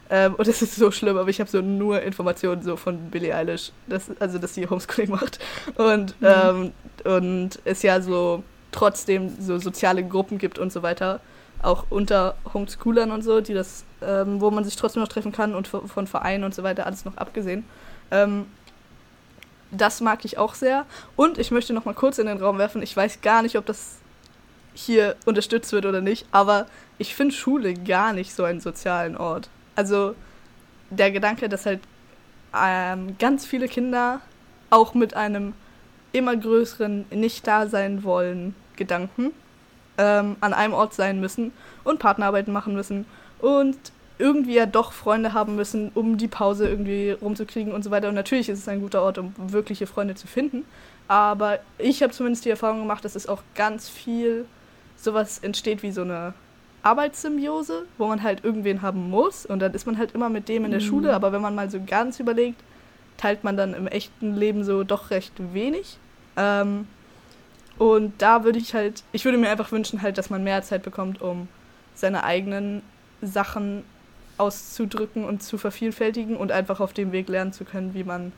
Ähm, und es ist so schlimm, aber ich habe so nur Informationen so von Billie Eilish, dass, also dass sie Homeschooling macht. Und, mhm. ähm, und es ja so trotzdem so soziale Gruppen gibt und so weiter, auch unter Homeschoolern und so, die das, ähm, wo man sich trotzdem noch treffen kann und von Vereinen und so weiter, alles noch abgesehen. Ähm, das mag ich auch sehr. Und ich möchte noch mal kurz in den Raum werfen, ich weiß gar nicht, ob das hier unterstützt wird oder nicht, aber ich finde Schule gar nicht so einen sozialen Ort. Also der Gedanke, dass halt ähm, ganz viele Kinder auch mit einem immer größeren nicht da sein wollen Gedanken ähm, an einem Ort sein müssen und Partnerarbeiten machen müssen und irgendwie ja doch Freunde haben müssen, um die Pause irgendwie rumzukriegen und so weiter. Und natürlich ist es ein guter Ort, um wirkliche Freunde zu finden. Aber ich habe zumindest die Erfahrung gemacht, dass es auch ganz viel sowas entsteht wie so eine Arbeitssymbiose, wo man halt irgendwen haben muss und dann ist man halt immer mit dem in der mhm. Schule, aber wenn man mal so ganz überlegt, teilt man dann im echten Leben so doch recht wenig. Ähm, und da würde ich halt, ich würde mir einfach wünschen halt, dass man mehr Zeit bekommt, um seine eigenen Sachen auszudrücken und zu vervielfältigen und einfach auf dem Weg lernen zu können, wie man,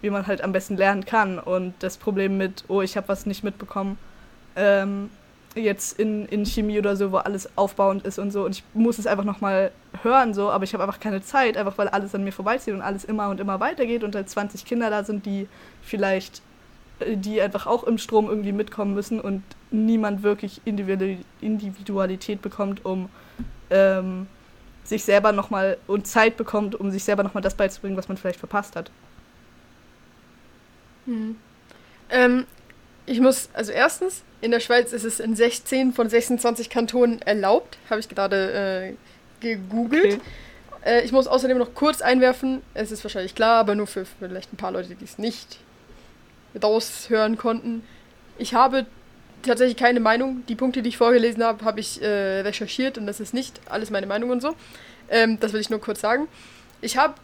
wie man halt am besten lernen kann. Und das Problem mit, oh, ich habe was nicht mitbekommen, ähm, jetzt in, in Chemie oder so, wo alles aufbauend ist und so. Und ich muss es einfach nochmal hören, so, aber ich habe einfach keine Zeit, einfach weil alles an mir vorbeizieht und alles immer und immer weitergeht und halt 20 Kinder da sind, die vielleicht, äh, die einfach auch im Strom irgendwie mitkommen müssen und niemand wirklich Individualität bekommt, um ähm, sich selber nochmal und Zeit bekommt, um sich selber nochmal das beizubringen, was man vielleicht verpasst hat. Hm. Ähm, ich muss, also erstens, in der Schweiz ist es in 16 von 26 Kantonen erlaubt, habe ich gerade äh, gegoogelt. Okay. Äh, ich muss außerdem noch kurz einwerfen, es ist wahrscheinlich klar, aber nur für vielleicht ein paar Leute, die es nicht raushören konnten. Ich habe tatsächlich keine Meinung. Die Punkte, die ich vorgelesen habe, habe ich äh, recherchiert und das ist nicht alles meine Meinung und so. Ähm, das will ich nur kurz sagen. Ich habe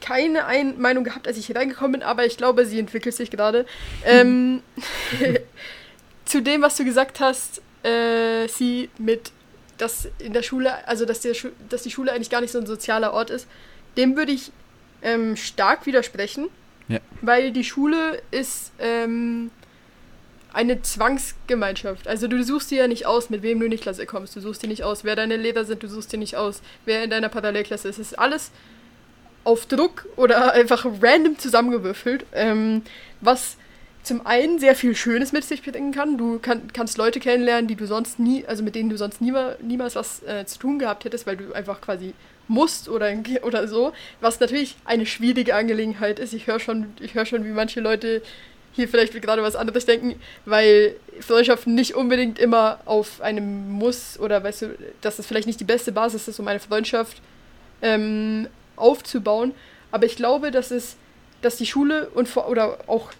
keine Ein Meinung gehabt, als ich hier reingekommen bin, aber ich glaube, sie entwickelt sich gerade. Ähm, zu dem, was du gesagt hast, äh, sie mit, dass in der Schule, also dass, der Schu dass die Schule eigentlich gar nicht so ein sozialer Ort ist, dem würde ich ähm, stark widersprechen. Ja. Weil die Schule ist ähm, eine Zwangsgemeinschaft. Also du suchst dir ja nicht aus, mit wem du in die Klasse kommst. Du suchst dir nicht aus, wer deine Lehrer sind. Du suchst dir nicht aus, wer in deiner Parallelklasse ist. Es ist alles auf Druck oder einfach random zusammengewürfelt, ähm, was zum einen sehr viel Schönes mit sich bringen kann. Du kann, kannst Leute kennenlernen, die du sonst nie, also mit denen du sonst nie, niemals was äh, zu tun gehabt hättest, weil du einfach quasi musst oder, oder so, was natürlich eine schwierige Angelegenheit ist. Ich höre schon, ich höre schon, wie manche Leute hier vielleicht gerade was anderes denken, weil Freundschaften nicht unbedingt immer auf einem Muss oder weißt du, dass das vielleicht nicht die beste Basis ist, um eine Freundschaft ähm, aufzubauen. Aber ich glaube, dass es, dass die Schule und vor, oder auch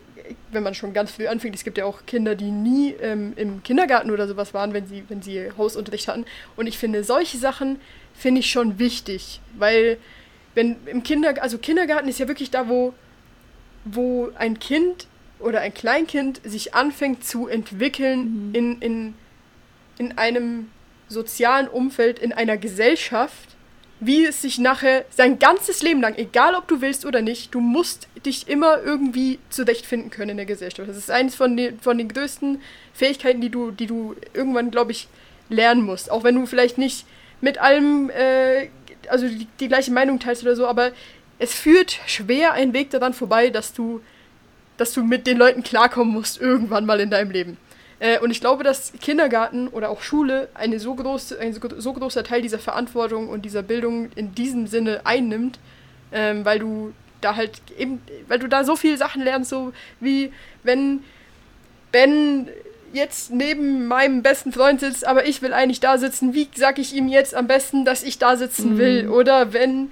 wenn man schon ganz früh anfängt, es gibt ja auch Kinder, die nie ähm, im Kindergarten oder sowas waren, wenn sie, wenn sie Hausunterricht hatten. Und ich finde, solche Sachen finde ich schon wichtig, weil wenn im Kindergarten, also Kindergarten ist ja wirklich da, wo, wo ein Kind oder ein Kleinkind sich anfängt zu entwickeln mhm. in, in, in einem sozialen Umfeld, in einer Gesellschaft, wie es sich nachher sein ganzes Leben lang, egal ob du willst oder nicht, du musst dich immer irgendwie zurechtfinden können in der Gesellschaft. Das ist eines von den, von den größten Fähigkeiten, die du, die du irgendwann, glaube ich, lernen musst. Auch wenn du vielleicht nicht mit allem, äh, also die, die gleiche Meinung teilst oder so, aber es führt schwer ein Weg daran vorbei, dass du dass du mit den Leuten klarkommen musst, irgendwann mal in deinem Leben. Äh, und ich glaube, dass Kindergarten oder auch Schule eine so groß, ein so, großer Teil dieser Verantwortung und dieser Bildung in diesem Sinne einnimmt, ähm, weil du da halt eben, weil du da so viele Sachen lernst, so wie wenn Ben jetzt neben meinem besten Freund sitzt, aber ich will eigentlich da sitzen, wie sag ich ihm jetzt am besten, dass ich da sitzen will? Mhm. Oder wenn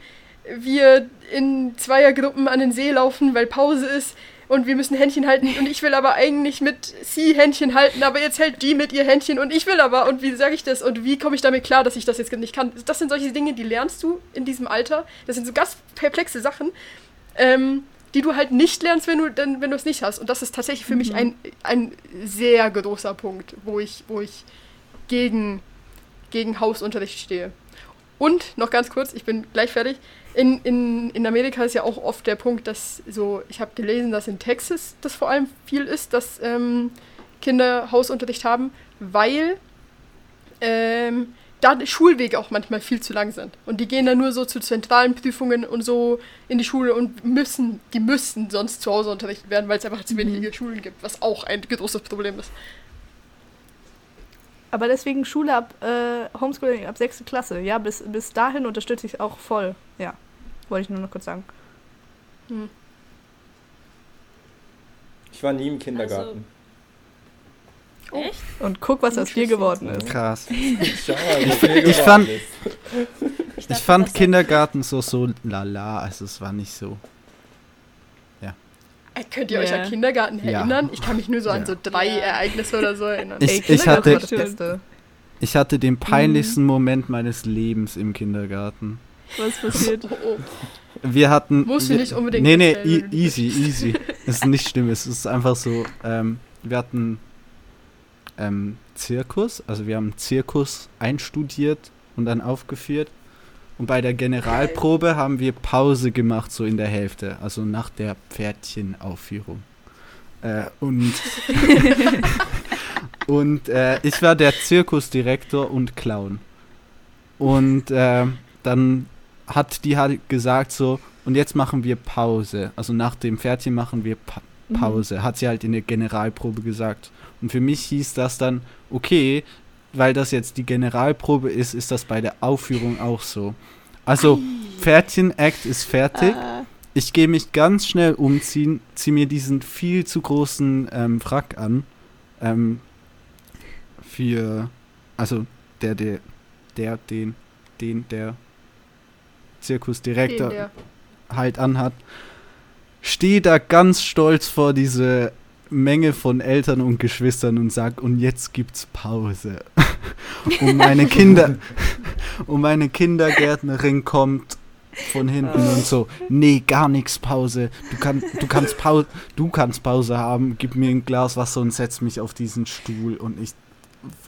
wir in Zweiergruppen an den See laufen, weil Pause ist, und wir müssen Händchen halten und ich will aber eigentlich mit sie Händchen halten, aber jetzt hält die mit ihr Händchen und ich will aber und wie sage ich das und wie komme ich damit klar, dass ich das jetzt nicht kann? Das sind solche Dinge, die lernst du in diesem Alter. Das sind so ganz perplexe Sachen, ähm, die du halt nicht lernst, wenn du dann, wenn du es nicht hast. Und das ist tatsächlich für mhm. mich ein, ein sehr großer Punkt, wo ich, wo ich gegen, gegen Hausunterricht stehe. Und noch ganz kurz, ich bin gleich fertig. In, in, in Amerika ist ja auch oft der Punkt, dass so, ich habe gelesen, dass in Texas das vor allem viel ist, dass ähm, Kinder Hausunterricht haben, weil ähm, da die Schulwege auch manchmal viel zu lang sind. Und die gehen dann nur so zu zentralen Prüfungen und so in die Schule und müssen, die müssten sonst zu Hause unterrichtet werden, weil es einfach zu wenige mhm. Schulen gibt, was auch ein großes Problem ist. Aber deswegen Schule ab äh, Homeschooling ab 6. Klasse. Ja, bis, bis dahin unterstütze ich es auch voll. Ja, wollte ich nur noch kurz sagen. Hm. Ich war nie im Kindergarten. Also Oh. Echt? Und guck, was aus dir geworden ist. Krass. Schau ich, fand, ich, ich fand Kindergarten so, so lala, also es war nicht so. Äh, könnt ihr yeah. euch an Kindergarten erinnern? Ja. Ich kann mich nur so ja. an so drei ja. Ereignisse oder so erinnern. Ich, Ey, ich, hatte, ich hatte den peinlichsten mhm. Moment meines Lebens im Kindergarten. Was passiert? Oh, oh. Wir hatten. Musst du nicht unbedingt. Nee, nee, e easy, easy. es ist nicht schlimm, es ist einfach so. Ähm, wir hatten ähm, Zirkus. Also wir haben Zirkus einstudiert und dann aufgeführt. Und bei der Generalprobe haben wir Pause gemacht, so in der Hälfte, also nach der Pferdchenaufführung. Äh, und und äh, ich war der Zirkusdirektor und Clown. Und äh, dann hat die halt gesagt so, und jetzt machen wir Pause. Also nach dem Pferdchen machen wir pa mhm. Pause. Mhm. Hat sie halt in der Generalprobe gesagt. Und für mich hieß das dann, okay, weil das jetzt die Generalprobe ist, ist das bei der Aufführung auch so. Also, Pferdchen-Act ist fertig. Ah. Ich gehe mich ganz schnell umziehen, ziehe mir diesen viel zu großen ähm, Frack an. Ähm, für, also der, der, der, den, den, der Zirkusdirektor den, der. halt anhat. Stehe da ganz stolz vor diese Menge von Eltern und Geschwistern und sag, und jetzt gibt's Pause. und meine Kinder, und meine Kindergärtnerin kommt von hinten und so, nee, gar nichts Pause. Du, kann, du, kannst Pause, du kannst Pause haben, gib mir ein Glas Wasser und setz mich auf diesen Stuhl. Und ich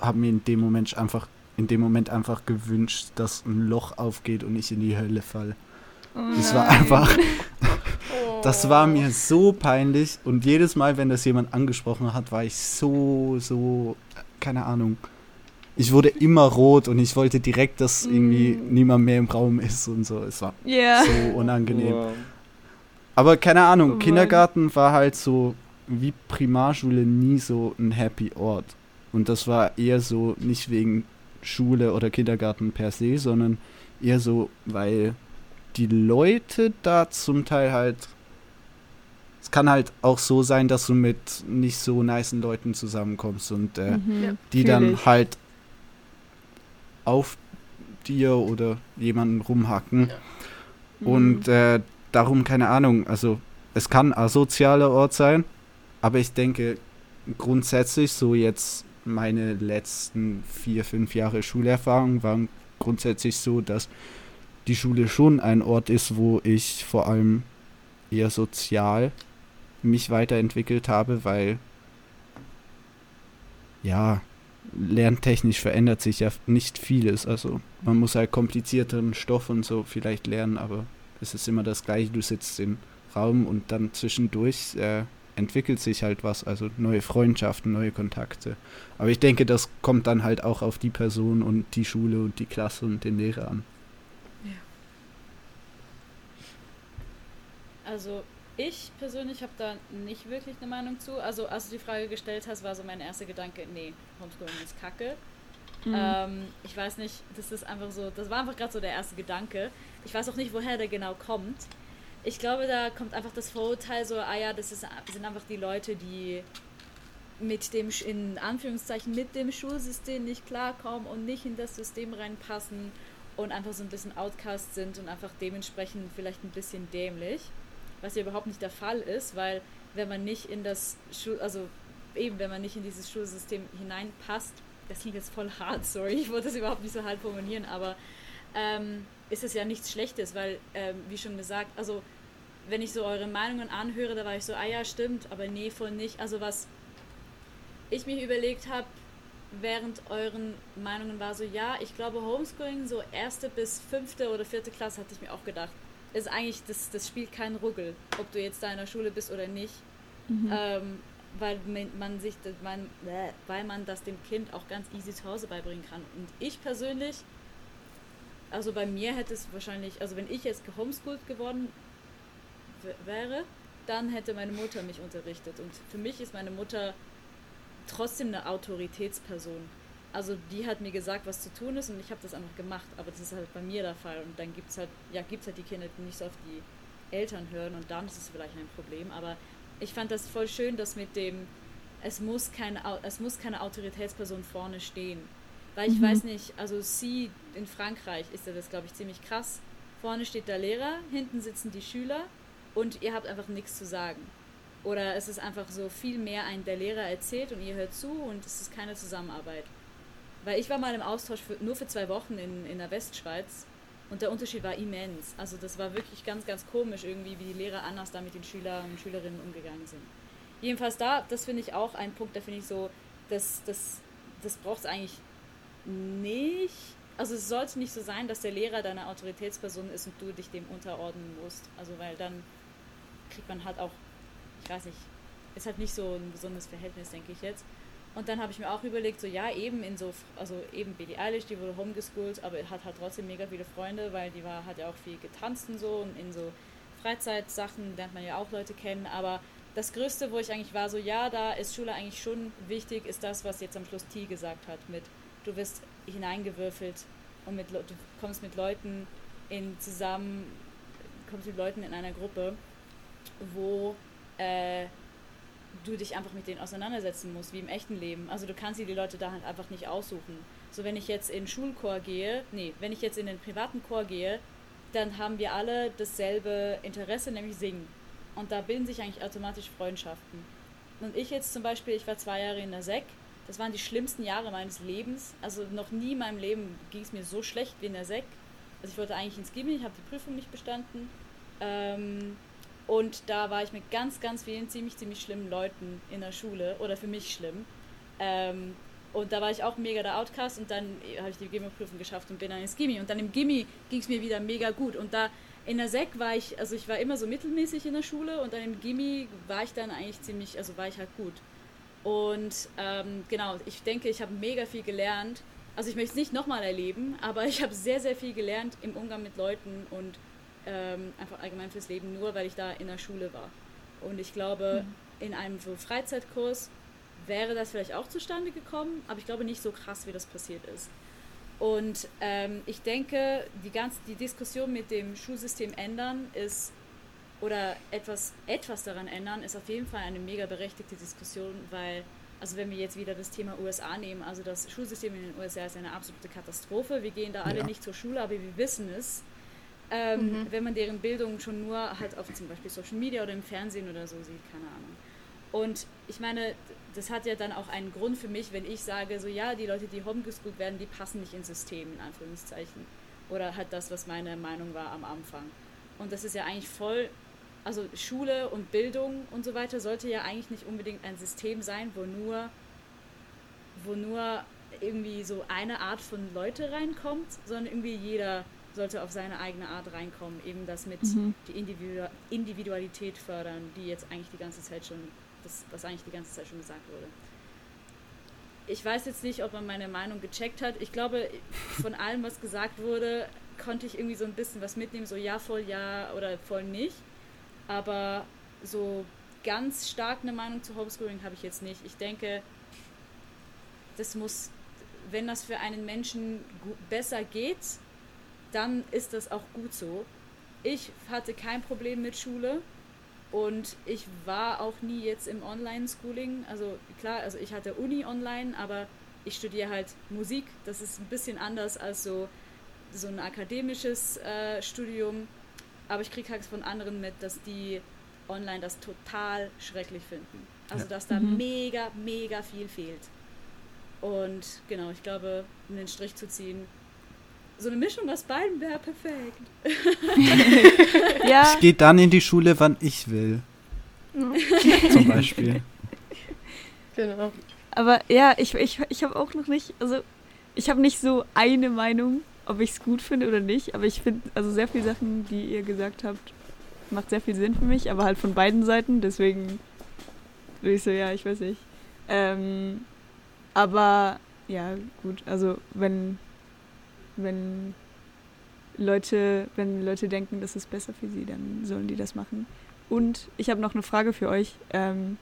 habe mir in dem Moment einfach, in dem Moment einfach gewünscht, dass ein Loch aufgeht und ich in die Hölle fall. Oh das war einfach. Das war mir so peinlich und jedes Mal, wenn das jemand angesprochen hat, war ich so, so, keine Ahnung. Ich wurde immer rot und ich wollte direkt, dass irgendwie mm. niemand mehr im Raum ist und so. Es war yeah. so unangenehm. Wow. Aber keine Ahnung, oh Kindergarten war halt so wie Primarschule nie so ein happy Ort. Und das war eher so nicht wegen Schule oder Kindergarten per se, sondern eher so, weil die Leute da zum Teil halt es kann halt auch so sein, dass du mit nicht so niceen Leuten zusammenkommst und äh, mhm, die dann ich. halt auf dir oder jemanden rumhacken. Ja. Und mhm. äh, darum, keine Ahnung, also es kann ein asozialer Ort sein, aber ich denke grundsätzlich, so jetzt meine letzten vier, fünf Jahre Schulerfahrung waren grundsätzlich so, dass die Schule schon ein Ort ist, wo ich vor allem eher sozial mich weiterentwickelt habe, weil ja, lerntechnisch verändert sich ja nicht vieles. Also man muss halt komplizierteren Stoff und so vielleicht lernen, aber es ist immer das gleiche. Du sitzt im Raum und dann zwischendurch äh, entwickelt sich halt was, also neue Freundschaften, neue Kontakte. Aber ich denke, das kommt dann halt auch auf die Person und die Schule und die Klasse und den Lehrer an. Ja. Also ich persönlich habe da nicht wirklich eine Meinung zu. Also, als du die Frage gestellt hast, war so mein erster Gedanke, nee, Homeschooling ist kacke. Mhm. Ähm, ich weiß nicht, das ist einfach so, das war einfach gerade so der erste Gedanke. Ich weiß auch nicht, woher der genau kommt. Ich glaube, da kommt einfach das Vorurteil so, ah ja, das ist, sind einfach die Leute, die mit dem, in Anführungszeichen, mit dem Schulsystem nicht klarkommen und nicht in das System reinpassen und einfach so ein bisschen Outcast sind und einfach dementsprechend vielleicht ein bisschen dämlich was ja überhaupt nicht der Fall ist, weil wenn man nicht in das Schul also eben wenn man nicht in dieses Schulsystem hineinpasst, das klingt jetzt voll hart, sorry, ich wollte das überhaupt nicht so hart formulieren, aber ähm, ist es ja nichts Schlechtes, weil, ähm, wie schon gesagt, also wenn ich so eure Meinungen anhöre, da war ich so, ah ja, stimmt, aber nee, voll nicht. Also was ich mir überlegt habe, während euren Meinungen war so, ja, ich glaube Homeschooling, so erste bis fünfte oder vierte Klasse hatte ich mir auch gedacht, ist eigentlich, das, das spielt keinen Ruggel, ob du jetzt da in der Schule bist oder nicht. Mhm. Ähm, weil man sich, man, weil man das dem Kind auch ganz easy zu Hause beibringen kann. Und ich persönlich, also bei mir hätte es wahrscheinlich, also wenn ich jetzt gehomeschooled geworden wäre, dann hätte meine Mutter mich unterrichtet. Und für mich ist meine Mutter trotzdem eine Autoritätsperson. Also die hat mir gesagt, was zu tun ist und ich habe das einfach gemacht. Aber das ist halt bei mir der Fall. Und dann gibt es halt, ja, gibt halt die Kinder, die nicht so auf die Eltern hören und dann ist es vielleicht ein Problem. Aber ich fand das voll schön, dass mit dem, es muss keine, es muss keine Autoritätsperson vorne stehen. Weil ich mhm. weiß nicht, also sie in Frankreich ist ja das, glaube ich, ziemlich krass. Vorne steht der Lehrer, hinten sitzen die Schüler und ihr habt einfach nichts zu sagen. Oder es ist einfach so viel mehr ein, der Lehrer erzählt und ihr hört zu und es ist keine Zusammenarbeit. Weil ich war mal im Austausch für, nur für zwei Wochen in, in der Westschweiz und der Unterschied war immens. Also das war wirklich ganz, ganz komisch irgendwie, wie die Lehrer anders da mit den Schülern und Schülerinnen umgegangen sind. Jedenfalls da, das finde ich auch ein Punkt, da finde ich so, das, das, das braucht es eigentlich nicht. Also es sollte nicht so sein, dass der Lehrer deine Autoritätsperson ist und du dich dem unterordnen musst. Also weil dann kriegt man halt auch, ich weiß nicht, ist halt nicht so ein gesundes Verhältnis, denke ich jetzt. Und dann habe ich mir auch überlegt, so ja, eben in so, also eben Billie Eilish, die wurde homeschooled, aber hat halt trotzdem mega viele Freunde, weil die war, hat ja auch viel getanzt und so. Und in so Freizeitsachen lernt man ja auch Leute kennen, aber das Größte, wo ich eigentlich war, so ja, da ist Schule eigentlich schon wichtig, ist das, was jetzt am Schluss T gesagt hat, mit du wirst hineingewürfelt und mit, du kommst mit Leuten in zusammen, kommst mit Leuten in einer Gruppe, wo äh, du dich einfach mit denen auseinandersetzen musst, wie im echten Leben. Also du kannst dir die Leute da halt einfach nicht aussuchen. So wenn ich jetzt in Schulchor gehe, nee, wenn ich jetzt in den privaten Chor gehe, dann haben wir alle dasselbe Interesse, nämlich singen. Und da bilden sich eigentlich automatisch Freundschaften. Und ich jetzt zum Beispiel, ich war zwei Jahre in der SEC, das waren die schlimmsten Jahre meines Lebens. Also noch nie in meinem Leben ging es mir so schlecht wie in der SEC. Also ich wollte eigentlich ins Gimmi, ich habe die Prüfung nicht bestanden. Ähm, und da war ich mit ganz, ganz vielen ziemlich, ziemlich schlimmen Leuten in der Schule oder für mich schlimm. Ähm, und da war ich auch mega der Outcast und dann habe ich die Gimmi-Prüfung geschafft und bin dann ins Gimmi. Und dann im Gimmi ging es mir wieder mega gut. Und da in der Sek war ich, also ich war immer so mittelmäßig in der Schule und dann im Gimmi war ich dann eigentlich ziemlich, also war ich halt gut. Und ähm, genau, ich denke, ich habe mega viel gelernt. Also ich möchte es nicht nochmal erleben, aber ich habe sehr, sehr viel gelernt im Umgang mit Leuten und ähm, einfach allgemein fürs Leben, nur weil ich da in der Schule war. Und ich glaube, mhm. in einem so Freizeitkurs wäre das vielleicht auch zustande gekommen, aber ich glaube nicht so krass, wie das passiert ist. Und ähm, ich denke, die ganze die Diskussion mit dem Schulsystem ändern ist oder etwas, etwas daran ändern, ist auf jeden Fall eine mega berechtigte Diskussion, weil, also wenn wir jetzt wieder das Thema USA nehmen, also das Schulsystem in den USA ist eine absolute Katastrophe. Wir gehen da alle ja. nicht zur Schule, aber wir wissen es ähm, mhm. wenn man deren Bildung schon nur halt auf zum Beispiel Social Media oder im Fernsehen oder so sieht, keine Ahnung. Und ich meine, das hat ja dann auch einen Grund für mich, wenn ich sage, so ja, die Leute, die homeschooled werden, die passen nicht ins System, in Anführungszeichen. Oder halt das, was meine Meinung war am Anfang. Und das ist ja eigentlich voll, also Schule und Bildung und so weiter sollte ja eigentlich nicht unbedingt ein System sein, wo nur, wo nur irgendwie so eine Art von Leute reinkommt, sondern irgendwie jeder sollte auf seine eigene Art reinkommen, eben das mit mhm. die Individu Individualität fördern, die jetzt eigentlich die ganze Zeit schon, das, was eigentlich die ganze Zeit schon gesagt wurde. Ich weiß jetzt nicht, ob man meine Meinung gecheckt hat. Ich glaube, von allem, was gesagt wurde, konnte ich irgendwie so ein bisschen was mitnehmen, so ja, voll ja oder voll nicht. Aber so ganz stark eine Meinung zu Homeschooling habe ich jetzt nicht. Ich denke, das muss, wenn das für einen Menschen besser geht, dann ist das auch gut so. Ich hatte kein Problem mit Schule und ich war auch nie jetzt im Online-Schooling. Also klar, also ich hatte Uni online, aber ich studiere halt Musik. Das ist ein bisschen anders als so, so ein akademisches äh, Studium. Aber ich kriege halt von anderen mit, dass die online das total schrecklich finden. Also dass da mhm. mega, mega viel fehlt. Und genau, ich glaube, um den Strich zu ziehen, so eine Mischung aus beiden wäre perfekt. ja. Ich gehe dann in die Schule, wann ich will. Zum Beispiel. Genau. Aber ja, ich, ich, ich habe auch noch nicht, also ich habe nicht so eine Meinung, ob ich es gut finde oder nicht, aber ich finde, also sehr viele Sachen, die ihr gesagt habt, macht sehr viel Sinn für mich, aber halt von beiden Seiten, deswegen Und ich so, ja, ich weiß nicht. Ähm, aber ja, gut, also wenn, wenn Leute, wenn Leute denken, das ist besser für sie, dann sollen die das machen. Und ich habe noch eine Frage für euch. Ähm,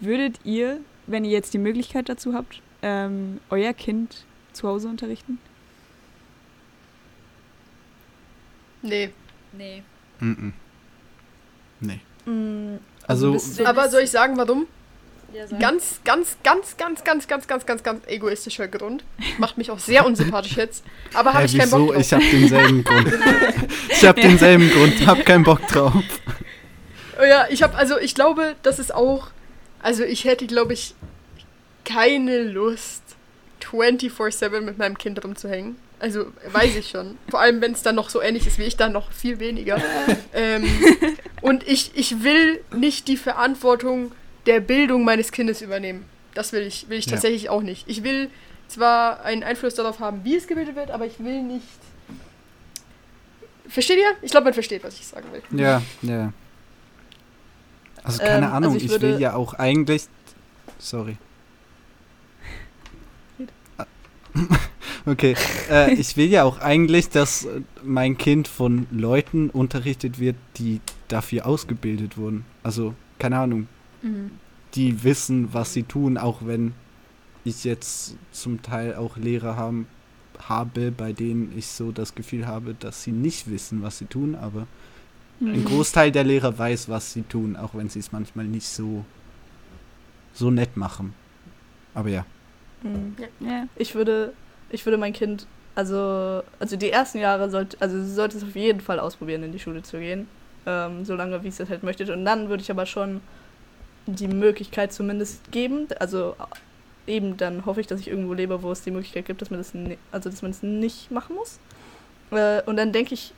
würdet ihr, wenn ihr jetzt die Möglichkeit dazu habt, ähm, euer Kind zu Hause unterrichten? Nee. Nee. Mm -mm. Nee. Mm, Also, Aber soll ich sagen, warum? Ja, sag. Ganz, ganz, ganz, ganz, ganz, ganz, ganz, ganz, ganz egoistischer Grund. Macht mich auch sehr unsympathisch jetzt. Aber habe Hä, ich keinen? Bock drauf. Ich habe denselben Grund. Ich habe denselben Grund, hab keinen Bock drauf. Oh ja, ich habe, also ich glaube, das ist auch, also ich hätte, glaube ich, keine Lust, 24-7 mit meinem Kind rumzuhängen. Also weiß ich schon. Vor allem, wenn es dann noch so ähnlich ist wie ich, dann noch viel weniger. ähm, und ich, ich will nicht die Verantwortung der Bildung meines Kindes übernehmen. Das will ich, will ich Ja. tatsächlich auch nicht. Ich will zwar einen Einfluss darauf haben, wie es gebildet wird, aber ich will nicht. Versteht ihr? Ich glaube, man versteht, was ich sagen will. Ja, ja. Also keine Ähm, Ahnung, also ich ich, will ja auch eigentlich. Sorry. Okay, äh, ich will ja auch eigentlich, dass mein Kind von Leuten unterrichtet wird, die dafür ausgebildet wurden. Also, keine Ahnung, die wissen, was sie tun, auch wenn ich jetzt zum Teil auch Lehrer haben, habe, bei denen ich so das Gefühl habe, dass sie nicht wissen, was sie tun, aber ein Großteil der Lehrer weiß, was sie tun, auch wenn sie es manchmal nicht so so nett machen. Aber ja. mm. Ja. Ich würde, ich würde mein Kind, also, also die ersten Jahre sollte, also sie sollte es auf jeden Fall ausprobieren, in die Schule zu gehen. Ähm, solange wie es das halt möchte. Und dann würde ich aber schon die Möglichkeit zumindest geben. Also eben dann hoffe ich, dass ich irgendwo lebe, wo es die Möglichkeit gibt, dass man das, ni- also dass man das nicht machen muss. Äh, und dann denke ich,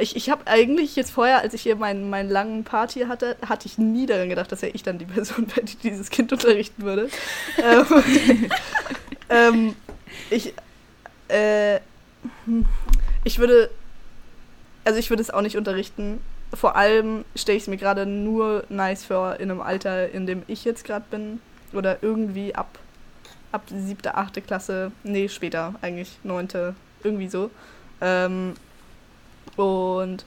ich, ich habe eigentlich jetzt vorher, als ich hier meinen, meinen langen Part hier hatte, hatte ich nie daran gedacht, dass ja ich dann die Person wäre, die dieses Kind unterrichten würde. ähm, ähm, ich, äh, hm, ich würde, also ich würde es auch nicht unterrichten. Vor allem stelle ich es mir gerade nur nice vor in einem Alter, in dem ich jetzt gerade bin. Oder irgendwie ab, ab siebte, achte Klasse. Nee, später eigentlich, neunte, irgendwie so. Ähm, und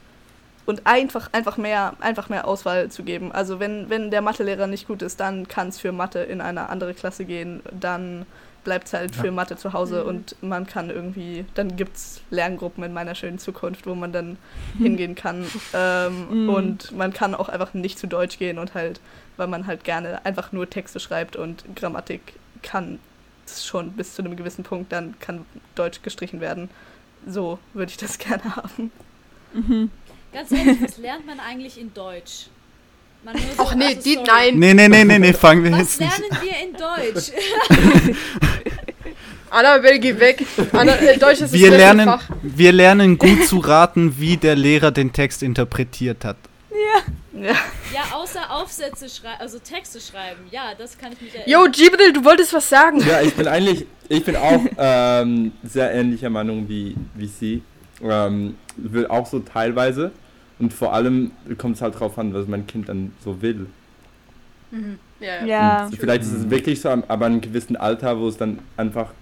und einfach, einfach, mehr, einfach mehr Auswahl zu geben. Also wenn, wenn der Mathelehrer nicht gut ist, dann kann es für Mathe in eine andere Klasse gehen. Dann bleibt es halt Ja. für Mathe zu Hause Mhm. und man kann irgendwie, dann gibt es Lerngruppen in meiner schönen Zukunft, wo man dann hingehen kann. Ähm, Mhm. Und man kann auch einfach nicht zu Deutsch gehen und halt, weil man halt gerne einfach nur Texte schreibt und Grammatik kann es schon bis zu einem gewissen Punkt, dann kann Deutsch gestrichen werden. So würde ich das gerne haben. Mhm. Ganz ehrlich, was lernt man eigentlich in Deutsch? Man nur so, Ach nee, also die, sorry. nein. Nee, nee, nee, nee, nee, fangen wir Was jetzt nicht. lernen wir in Deutsch? Annabelle, geh weg. Anna, äh, Deutsch ist Wir lernen, Fach. wir lernen gut zu raten, wie der Lehrer den Text interpretiert hat. Ja. ja, außer Aufsätze schreiben, also Texte schreiben. Ja, das kann ich mich erinnern. Yo, Jibril, du wolltest was sagen. Ja, ich bin eigentlich, ich bin auch ähm, sehr ähnlicher Meinung wie, wie sie. Ähm, will auch so teilweise. Und vor allem kommt es halt drauf an, was mein Kind dann so will. Mhm. Ja, ja. Vielleicht ist es wirklich so, aber an einem gewissen Alter, wo es dann einfach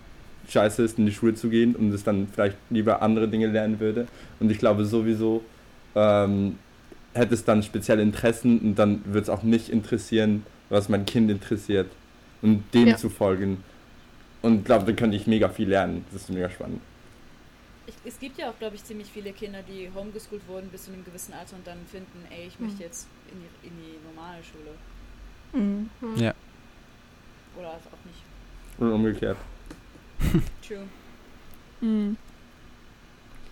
scheiße ist, in die Schule zu gehen und es dann vielleicht lieber andere Dinge lernen würde. Und ich glaube sowieso, ähm, hätte es dann spezielle Interessen und dann wird es auch nicht interessieren, was mein Kind interessiert. Und dem Ja. zu folgen. Und ich glaube, da könnte ich mega viel lernen. Das ist mega spannend. Ich, es gibt ja auch, glaube ich, ziemlich viele Kinder, die homegeschoolt wurden bis zu einem gewissen Alter und dann finden, ey, ich möchte jetzt in die, in die normale Schule. Mhm. Oder einfach auch nicht. Und umgekehrt. True. Mhm.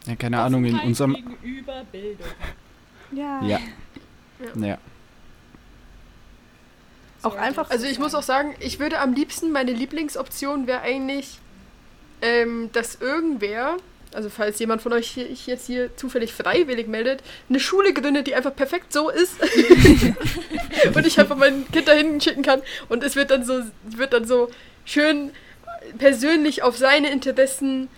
Ja, keine Ahnung, in unserem. Gegenüber Bildung. Ja. Ja. Ja. Auch Sorry, einfach- das Also ich muss auch sagen, ich würde am liebsten, meine Lieblingsoption wäre eigentlich, ähm, dass irgendwer, also falls jemand von euch hier, jetzt hier zufällig freiwillig meldet, eine Schule gründet, die einfach perfekt so ist. Und ich einfach mein Kind dahin schicken kann. Und es wird dann so, wird dann so schön persönlich auf seine Interessen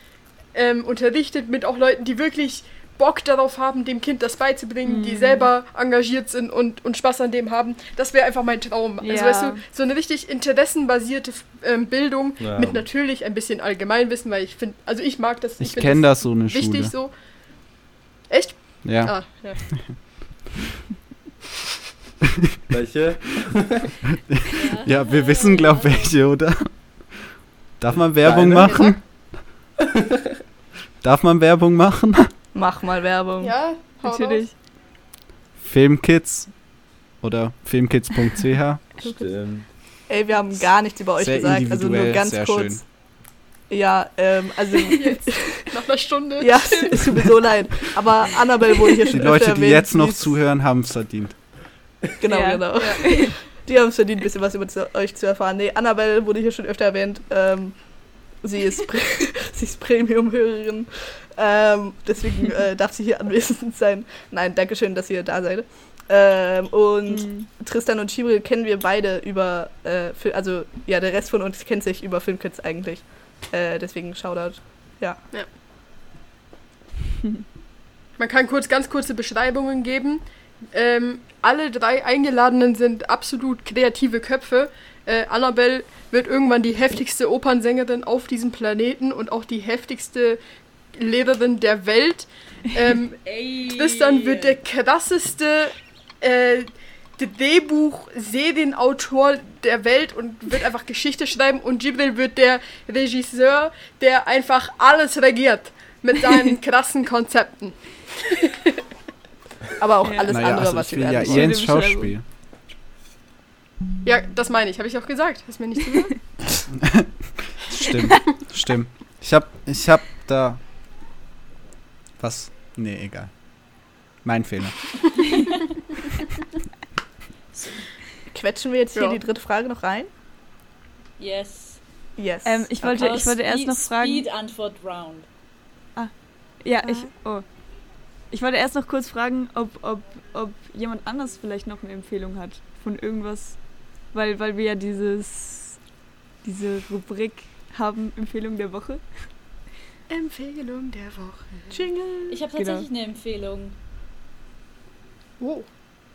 ähm, unterrichtet mit auch Leuten, die wirklich Bock darauf haben, dem Kind das beizubringen, die selber engagiert sind und, und Spaß an dem haben. Das wäre einfach mein Traum. Also Ja. weißt du, so eine richtig interessenbasierte ähm, Bildung Ja. mit natürlich ein bisschen Allgemeinwissen, weil ich finde, also ich mag das. Ich find kenne das so eine Wichtig Schule. so. Echt? Ja. Ah, ja. Welche? ja, wir wissen, glaub welche, oder? Darf man Werbung Deine? machen? Darf man Werbung machen? Mach mal Werbung. Ja, hau Natürlich. Filmkids oder filmkids.ch. Stimmt. Ey, wir haben gar nichts über euch Sehr gesagt, also nur ganz sehr kurz. schön. Ja, ähm, also Jetzt, nach einer Stunde. ja, es tut mir so leid. Aber Annabelle wurde hier Die schon Leute, öfter die erwähnt, jetzt noch zuhören, haben es verdient. Genau, Ja. genau. Die haben es verdient, ein bisschen was über zu, euch zu erfahren. Nee, Annabelle wurde hier schon öfter erwähnt. Ähm, sie ist, sie ist Premium-Hörerin. Ähm, deswegen äh, darf sie hier anwesend sein. Nein, danke schön, dass ihr da seid. Ähm, und Mhm. Tristan und Chibril kennen wir beide über, äh, also ja, der Rest von uns kennt sich über Filmkids eigentlich. Äh, deswegen Shoutout. Man kann kurz ganz kurze Beschreibungen geben. Ähm, alle drei Eingeladenen sind absolut kreative Köpfe. Äh, Annabelle wird irgendwann die heftigste Opernsängerin auf diesem Planeten und auch die heftigste Lehrerin der Welt. Ähm, Tristan wird der krasseste äh, Drehbuch-Serienautor der Welt und wird einfach Geschichte schreiben. Und Jibril wird der Regisseur, der einfach alles regiert mit seinen krassen Konzepten. Aber auch Ja. alles naja, andere, also was wir ja eher ins Schauspiel. Ja, das meine ich, habe ich auch gesagt. Hast mir nicht zugehört? Stimmt, stimmt. Ich hab, ich hab da. Was? Nee, egal. Mein Fehler. Quetschen wir jetzt hier Ja. die dritte Frage noch rein? Yes. Yes. Ähm, ich wollte, ich wollte erst Speed- noch fragen. Speed-Antwort Round. Ja, ich. Oh. Ich wollte erst noch kurz fragen, ob, ob, ob jemand anders vielleicht noch eine Empfehlung hat von irgendwas. Weil, weil wir ja dieses diese Rubrik haben, Empfehlung der Woche. Empfehlung der Woche. Jingle. Ich habe Genau. tatsächlich eine Empfehlung. Oh.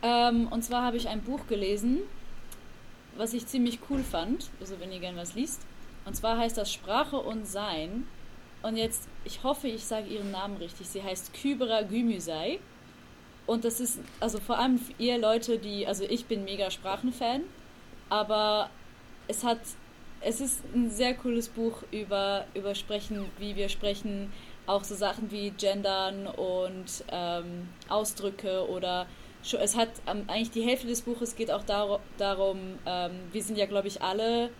Ähm, und zwar habe ich ein Buch gelesen, was ich ziemlich cool fand. Also wenn ihr gerne was liest. Und zwar heißt das Sprache und Sein. Und jetzt, ich hoffe, ich sage ihren Namen richtig. Sie heißt Kybera Gümüsei. Und das ist, also vor allem ihr Leute, die, also ich bin mega Sprachenfan, aber es hat, es ist ein sehr cooles Buch über, über Sprechen, wie wir sprechen, auch so Sachen wie Gendern und ähm, Ausdrücke oder es hat ähm, eigentlich die Hälfte des Buches geht auch dar darum, ähm, wir sind ja glaube ich alle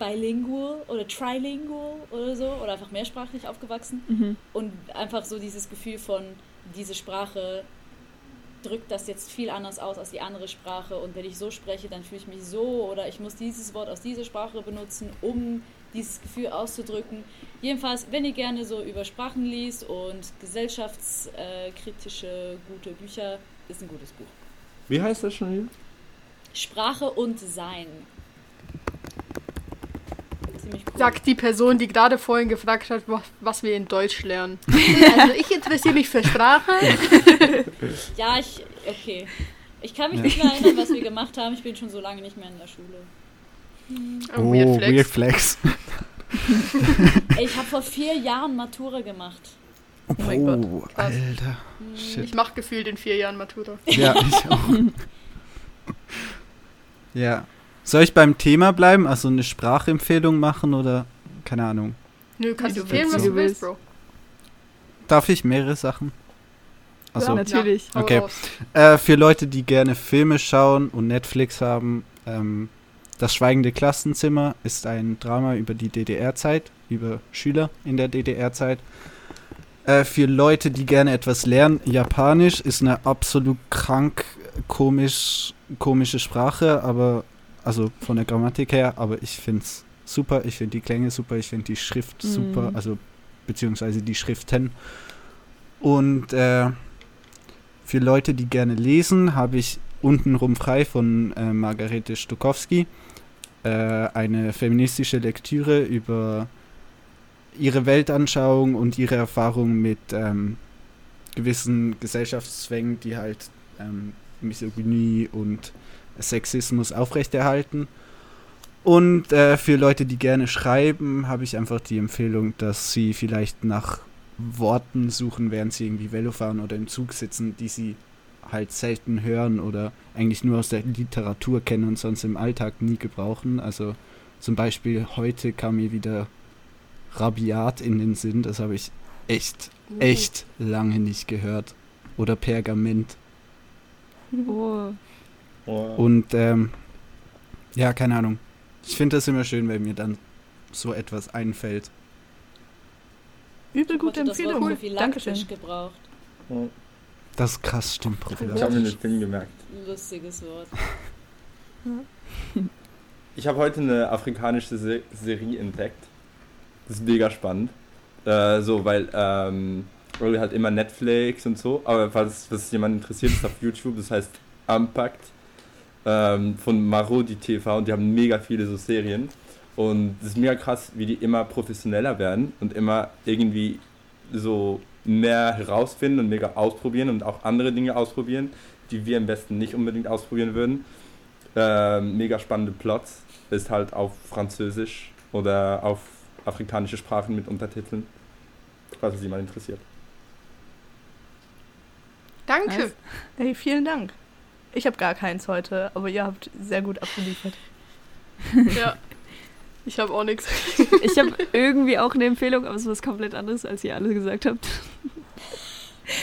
bilingual oder trilingual oder so oder einfach mehrsprachig aufgewachsen Mhm. und einfach so dieses Gefühl von diese Sprache drückt das jetzt viel anders aus als die andere Sprache und wenn ich so spreche, dann fühle ich mich so oder ich muss dieses Wort aus dieser Sprache benutzen, um dieses Gefühl auszudrücken. Jedenfalls, wenn ihr gerne so über Sprachen liest und gesellschaftskritische gute Bücher, ist ein gutes Buch. Wie heißt das schon wieder? Sprache und Sein. Sagt die Person, die gerade vorhin gefragt hat, was, wir in Deutsch lernen. Also ich interessiere mich für Sprache. Ja, ich. Okay. Ich kann mich Ja. nicht mehr erinnern, was wir gemacht haben. Ich bin schon so lange nicht mehr in der Schule. Oh, Weird Flex. Weird Flex. Ich habe vor vier Jahren Matura gemacht. Oh mein Gott, Oh, krass. Alter. Ich Shit. mache gefühlt in vier Jahren Matura. Ja, ich auch. ja. Soll ich beim Thema bleiben? Also eine Sprachempfehlung machen oder keine Ahnung? Nö, kannst du wählen, was du willst, Bro. Darf ich mehrere Sachen? Also, Ja, natürlich. Okay. Äh, für Leute, die gerne Filme schauen und Netflix haben, ähm, Das Schweigende Klassenzimmer ist ein Drama über die DDR-Zeit, über Schüler in der DDR-Zeit. Äh, für Leute, die gerne etwas lernen, Japanisch ist eine absolut krank komisch, komische Sprache, aber also von der Grammatik her, aber ich finde es super, ich finde die Klänge super, ich finde die Schrift Mhm. super, also beziehungsweise die Schriften. Und äh, für Leute, die gerne lesen, habe ich untenrum frei von äh, Margarete Stokowski äh, eine feministische Lektüre über ihre Weltanschauung und ihre Erfahrung mit ähm, gewissen Gesellschaftszwängen, die halt ähm, Misogynie und Sexismus aufrechterhalten. Und äh, für Leute, die gerne schreiben, habe ich einfach die Empfehlung, dass sie vielleicht nach Worten suchen, während sie irgendwie Velo fahren oder im Zug sitzen, die sie halt selten hören oder eigentlich nur aus der Literatur kennen und sonst im Alltag nie gebrauchen. Also zum Beispiel heute kam mir wieder Rabiat in den Sinn, das habe ich echt, echt lange nicht gehört. Oder Pergament. Oh. Oh. Und ähm, ja, keine Ahnung. Ich finde das immer schön, wenn mir dann so etwas einfällt. Übel gute Empfehlung. Dankeschön. gebraucht. Das ist krass, stimmt. Ich habe mir den Film gemerkt. Lustiges Wort. Ich habe heute eine afrikanische Se Serie entdeckt. Das ist mega spannend. Äh, so, weil ähm, Rolly hat immer Netflix und so, aber falls was jemand interessiert, ist auf YouTube, das heißt Unpacked ähm, von Marodi TV und die haben mega viele so Serien. Und es ist mega krass, wie die immer professioneller werden und immer irgendwie so mehr herausfinden und mega ausprobieren und auch andere Dinge ausprobieren, die wir am besten nicht unbedingt ausprobieren würden. Ähm, mega spannende Plots, ist halt auf Französisch oder auf afrikanische Sprachen mit Untertiteln, falls es jemand interessiert. Danke. Nice. Hey, vielen Dank. Ich habe gar keins heute, aber ihr habt sehr gut abgeliefert. ja. Ich habe auch nichts. Ich habe irgendwie auch eine Empfehlung, aber es ist was komplett anderes, als ihr alle gesagt habt.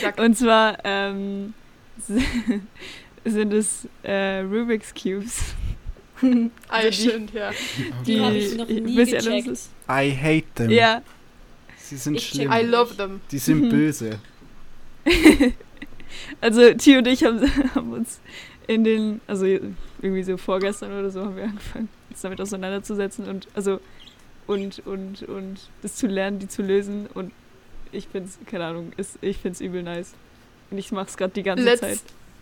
Sag. Und zwar ähm, sind es äh, Rubik's Cubes. ah, ja, stimmt, ja. Die, die habe ich noch nie gecheckt. I hate them. Ja. Sie sind ich schlimm. I love them. Die sind böse. also Tio und ich haben, haben, uns in den, also irgendwie so vorgestern oder so haben wir angefangen, uns damit auseinanderzusetzen und also und und und das zu lernen, die zu lösen und ich find's, keine Ahnung, ist, ich find's übel nice. Und ich mach's gerade die ganze let's, Zeit.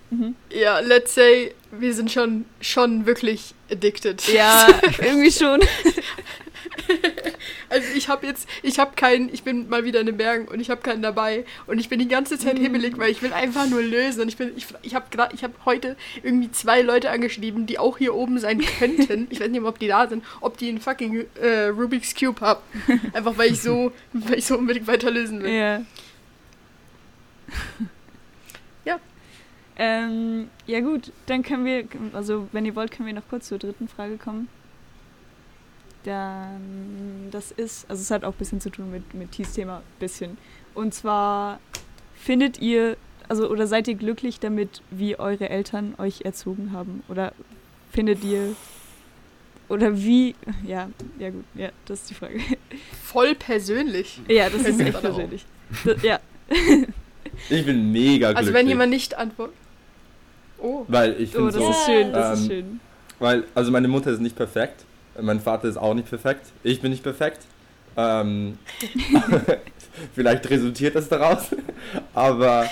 Mhm. Ja, let's say, wir sind schon, schon wirklich addicted. Ja, irgendwie schon. Also ich habe jetzt, ich habe keinen, ich bin mal wieder in den Bergen und ich habe keinen dabei und ich bin die ganze Zeit mhm. hibbelig, weil ich will einfach nur lösen und ich bin, ich, ich habe gerade, ich habe heute irgendwie zwei Leute angeschrieben, die auch hier oben sein könnten. ich weiß nicht, ob die da sind, ob die einen fucking äh, Rubik's Cube haben. Einfach weil ich so, weil ich so unbedingt weiter lösen will. Ja. ja. Ähm, ja gut, dann können wir, also wenn ihr wollt, können wir noch kurz zur dritten Frage kommen. Dann, das ist, also es hat auch ein bisschen zu tun mit, mit Thies Thema, bisschen. Und zwar, findet ihr, also oder seid ihr glücklich damit, wie eure Eltern euch erzogen haben? Oder findet ihr, oder wie, ja, ja gut, ja, das ist die Frage. Voll persönlich. Ja, das ist echt persönlich. Das, ja. Ich bin mega glücklich. Also wenn jemand nicht antwortet. Oh. Weil ich finde Oh, das so, ist schön, das ähm, ist schön. Weil, also meine Mutter ist nicht perfekt. Mein Vater ist auch nicht perfekt. Ich bin nicht perfekt. Ähm, vielleicht resultiert das daraus. Aber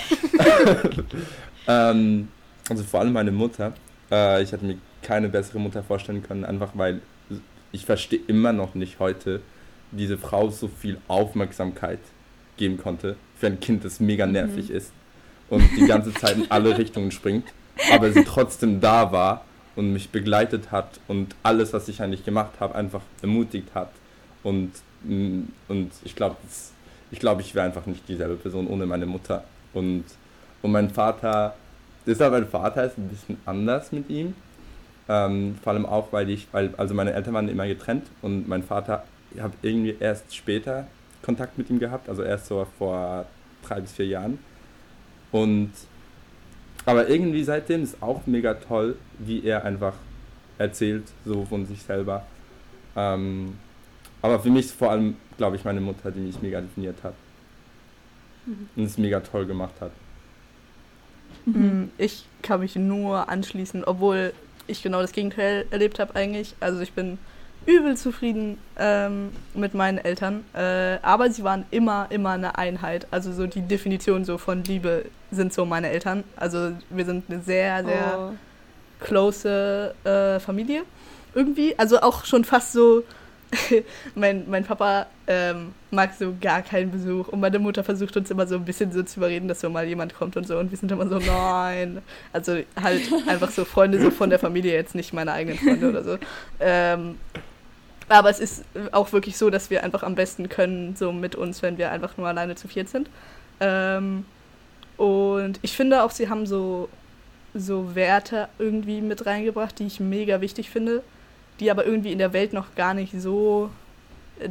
ähm, also vor allem meine Mutter. Äh, ich hätte mir keine bessere Mutter vorstellen können, einfach weil ich verstehe immer noch nicht heute, diese Frau so viel Aufmerksamkeit geben konnte für ein Kind, das mega nervig mhm. ist und die ganze Zeit in alle Richtungen springt, aber sie trotzdem da war und mich begleitet hat und alles, was ich eigentlich gemacht habe, einfach ermutigt hat. Und, mm, und ich glaube, ich, glaub, ich wäre einfach nicht dieselbe Person ohne meine Mutter. Und, und mein Vater, deshalb mein Vater ist ein bisschen anders mit ihm. Ähm, vor allem auch, weil ich, weil, also meine Eltern waren immer getrennt und mein Vater, habe irgendwie erst später Kontakt mit ihm gehabt, also erst so vor drei bis vier Jahren. Und aber irgendwie seitdem ist auch mega toll, wie er einfach erzählt, so von sich selber. Ähm, aber für mich ist vor allem, glaube ich, meine Mutter, die mich mega definiert hat. Mhm. Und es mega toll gemacht hat. Mhm. Ich kann mich nur anschließen, obwohl ich genau das Gegenteil erlebt habe eigentlich. Also ich bin übel zufrieden ähm, mit meinen Eltern, äh, aber sie waren immer, immer eine Einheit. Also so die Definition so von Liebe sind so meine Eltern. Also wir sind eine sehr, sehr oh. close äh, Familie irgendwie. Also auch schon fast so mein, mein Papa ähm, mag so gar keinen Besuch und meine Mutter versucht uns immer so ein bisschen so zu überreden, dass so mal jemand kommt und so und wir sind immer so, nein. Also halt einfach so Freunde so von der Familie, jetzt nicht meine eigenen Freunde oder so. Ähm, aber es ist auch wirklich so, dass wir einfach am besten können, so mit uns, wenn wir einfach nur alleine zu viert sind. Ähm, und ich finde auch, sie haben so, so Werte irgendwie mit reingebracht, die ich mega wichtig finde, die aber irgendwie in der Welt noch gar nicht so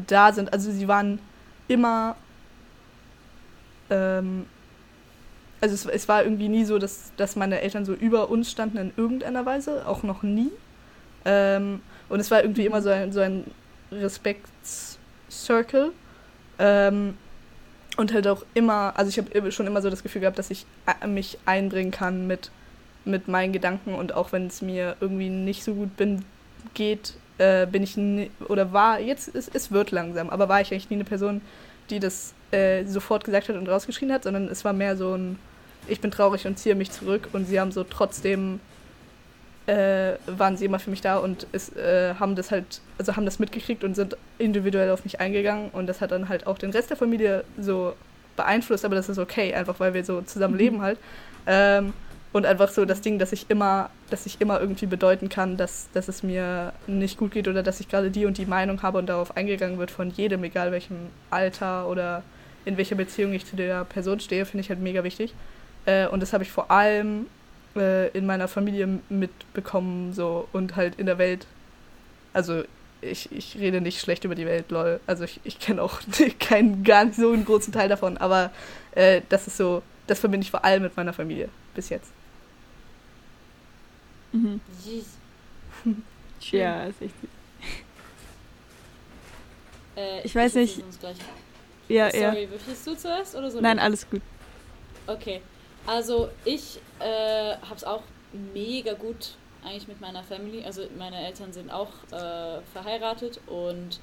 da sind. Also sie waren immer. Ähm, also es, es war irgendwie nie so, dass, dass meine Eltern so über uns standen in irgendeiner Weise, auch noch nie. Ähm, und es war irgendwie immer so ein, so ein Respektscircle. Ähm, und halt auch immer, also ich habe schon immer so das Gefühl gehabt, dass ich äh, mich einbringen kann mit, mit meinen Gedanken. Und auch wenn es mir irgendwie nicht so gut bin, geht, äh, bin ich nie, oder war, jetzt es, es wird langsam, aber war ich eigentlich nie eine Person, die das äh, sofort gesagt hat und rausgeschrien hat, sondern es war mehr so ein, ich bin traurig und ziehe mich zurück. Und sie haben so trotzdem äh, waren sie immer für mich da und ist, äh, haben das halt, also haben das mitgekriegt und sind individuell auf mich eingegangen und das hat dann halt auch den Rest der Familie so beeinflusst, aber das ist okay, einfach weil wir so zusammen mhm. leben halt. Ähm, und einfach so das Ding, dass ich immer, dass ich immer irgendwie bedeuten kann, dass, dass es mir nicht gut geht oder dass ich gerade die und die Meinung habe und darauf eingegangen wird von jedem, egal welchem Alter oder in welcher Beziehung ich zu der Person stehe, finde ich halt mega wichtig. Äh, und das habe ich vor allem äh, in meiner Familie mitbekommen so und halt in der Welt. Also ich, ich rede nicht schlecht über die Welt, lol. Also ich, ich kenne auch keinen, gar nicht so einen großen Teil davon, aber äh, das ist so, das verbinde ich vor allem mit meiner Familie bis jetzt. Mhm. ja, ist echt. Äh, ich weiß nicht. Ja, Sorry, ja. würfelst du zuerst oder so? Nein, alles gut. Okay. Also ich äh, habe es auch mega gut eigentlich mit meiner Family. Also meine Eltern sind auch äh, verheiratet und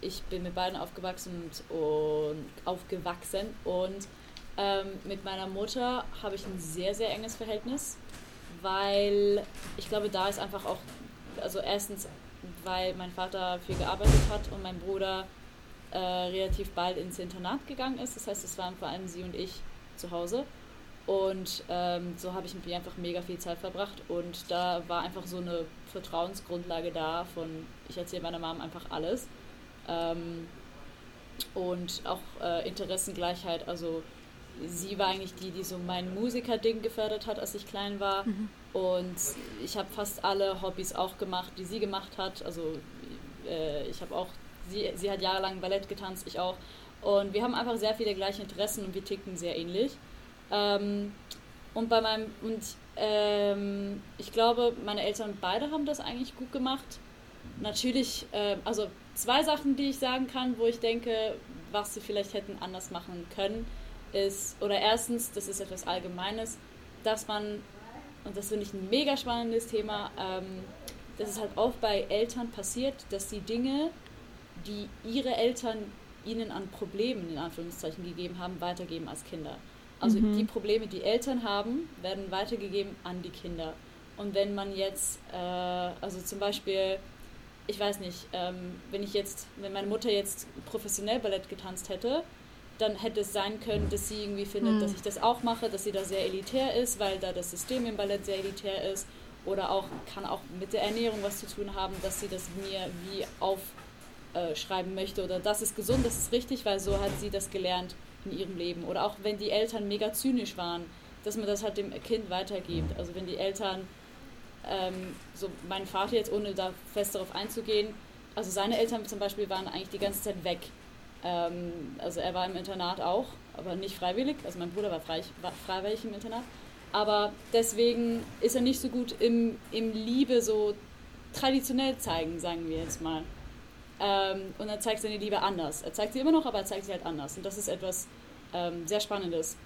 ich bin mit beiden aufgewachsen und, und aufgewachsen und ähm, mit meiner Mutter habe ich ein sehr, sehr enges Verhältnis, weil ich glaube, da ist einfach auch, also erstens, weil mein Vater viel gearbeitet hat und mein Bruder äh, relativ bald ins Internat gegangen ist. Das heißt, es waren vor allem sie und ich zu Hause. Und ähm, so habe ich mit ihr einfach mega viel Zeit verbracht. Und da war einfach so eine Vertrauensgrundlage da von, ich erzähle meiner Mom einfach alles. Ähm, und auch äh, Interessengleichheit. Also sie war eigentlich die, die so mein Musikerding gefördert hat, als ich klein war. Mhm. Und ich habe fast alle Hobbys auch gemacht, die sie gemacht hat. Also äh, ich habe auch, sie, sie hat jahrelang Ballett getanzt, ich auch. Und wir haben einfach sehr viele gleiche Interessen und wir ticken sehr ähnlich. Ähm, und bei meinem, und ähm, ich glaube, meine Eltern beide haben das eigentlich gut gemacht. Natürlich, äh, also zwei Sachen, die ich sagen kann, wo ich denke, was sie vielleicht hätten anders machen können, ist, oder erstens, das ist etwas Allgemeines, dass man, und das finde ich ein mega spannendes Thema, ähm, dass es halt oft bei Eltern passiert, dass sie Dinge, die ihre Eltern ihnen an Problemen in Anführungszeichen gegeben haben, weitergeben als Kinder. Also mhm. die Probleme, die Eltern haben, werden weitergegeben an die Kinder. Und wenn man jetzt, äh, also zum Beispiel, ich weiß nicht, ähm, wenn ich jetzt, wenn meine Mutter jetzt professionell Ballett getanzt hätte, dann hätte es sein können, dass sie irgendwie findet, mhm. dass ich das auch mache, dass sie da sehr elitär ist, weil da das System im Ballett sehr elitär ist. Oder auch kann auch mit der Ernährung was zu tun haben, dass sie das mir wie aufschreiben möchte. Oder das ist gesund, das ist richtig, weil so hat sie das gelernt in ihrem Leben. Oder auch wenn die Eltern mega zynisch waren, dass man das halt dem Kind weitergibt. Also wenn die Eltern, ähm, so mein Vater jetzt, ohne da fest darauf einzugehen, also seine Eltern zum Beispiel waren eigentlich die ganze Zeit weg. Ähm, also er war im Internat auch, aber nicht freiwillig. Also mein Bruder war, frei, war freiwillig im Internat. Aber deswegen ist er nicht so gut im, im Liebe so traditionell zeigen, sagen wir jetzt mal. Ähm, und er zeigt seine Liebe anders. Er zeigt sie immer noch, aber er zeigt sie halt anders. Und das ist etwas ähm, sehr Spannendes.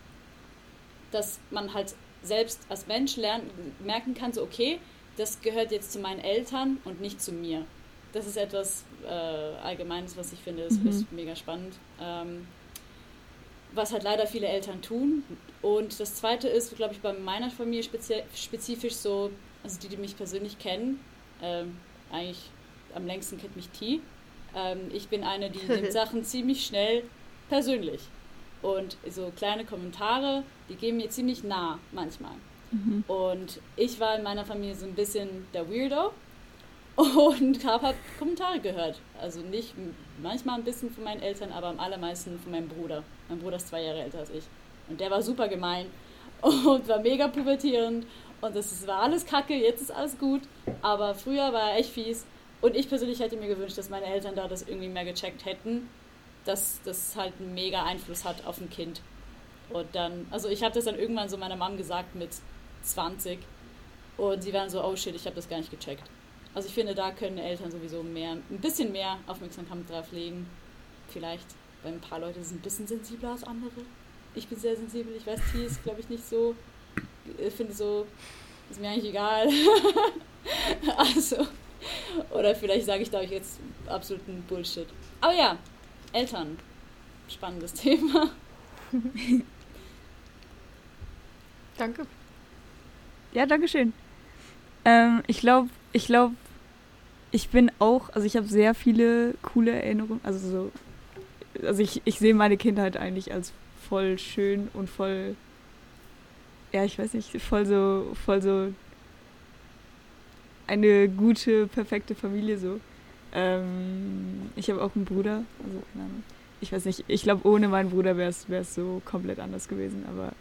Dass man halt selbst als Mensch lernen, merken kann, so okay, das gehört jetzt zu meinen Eltern und nicht zu mir. Das ist etwas äh, Allgemeines, was ich finde, ist, mhm. ist mega spannend. Ähm, was halt leider viele Eltern tun. Und das Zweite ist, glaube ich, bei meiner Familie spezifisch so, also die, die mich persönlich kennen, ähm, eigentlich am längsten kennt mich T. Ähm, ich bin eine, die nimmt Sachen ziemlich schnell persönlich. Und so kleine Kommentare, die gehen mir ziemlich nah manchmal. Mhm. Und ich war in meiner Familie so ein bisschen der Weirdo und habe halt Kommentare gehört. Also nicht manchmal ein bisschen von meinen Eltern, aber am allermeisten von meinem Bruder. Mein Bruder ist zwei Jahre älter als ich. Und der war super gemein und war mega pubertierend. Und das war alles kacke, jetzt ist alles gut. Aber früher war er echt fies. Und ich persönlich hätte mir gewünscht, dass meine Eltern da das irgendwie mehr gecheckt hätten, dass das halt einen mega Einfluss hat auf ein Kind. Und dann, also ich habe das dann irgendwann so meiner Mom gesagt mit 20. Und sie waren so, oh shit, ich habe das gar nicht gecheckt. Also ich finde, da können Eltern sowieso mehr, ein bisschen mehr Aufmerksamkeit drauf legen. Vielleicht, weil ein paar Leute sind ein bisschen sensibler als andere. Ich bin sehr sensibel, ich weiß, T ist, glaube ich, nicht so. Ich finde so, ist mir eigentlich egal. also, oder vielleicht sage ich da euch jetzt absoluten Bullshit. Aber ja, Eltern. Spannendes Thema. Danke. Ja, danke schön. Ähm, ich glaube, ich glaube, ich bin auch, also ich habe sehr viele coole Erinnerungen. Also so, also ich, ich sehe meine Kindheit eigentlich als voll schön und voll, ja, ich weiß nicht, voll so, voll so eine gute, perfekte Familie so. Ähm, ich habe auch einen Bruder, also keine Ahnung. Ich weiß nicht, ich glaube, ohne meinen Bruder wäre es so komplett anders gewesen, aber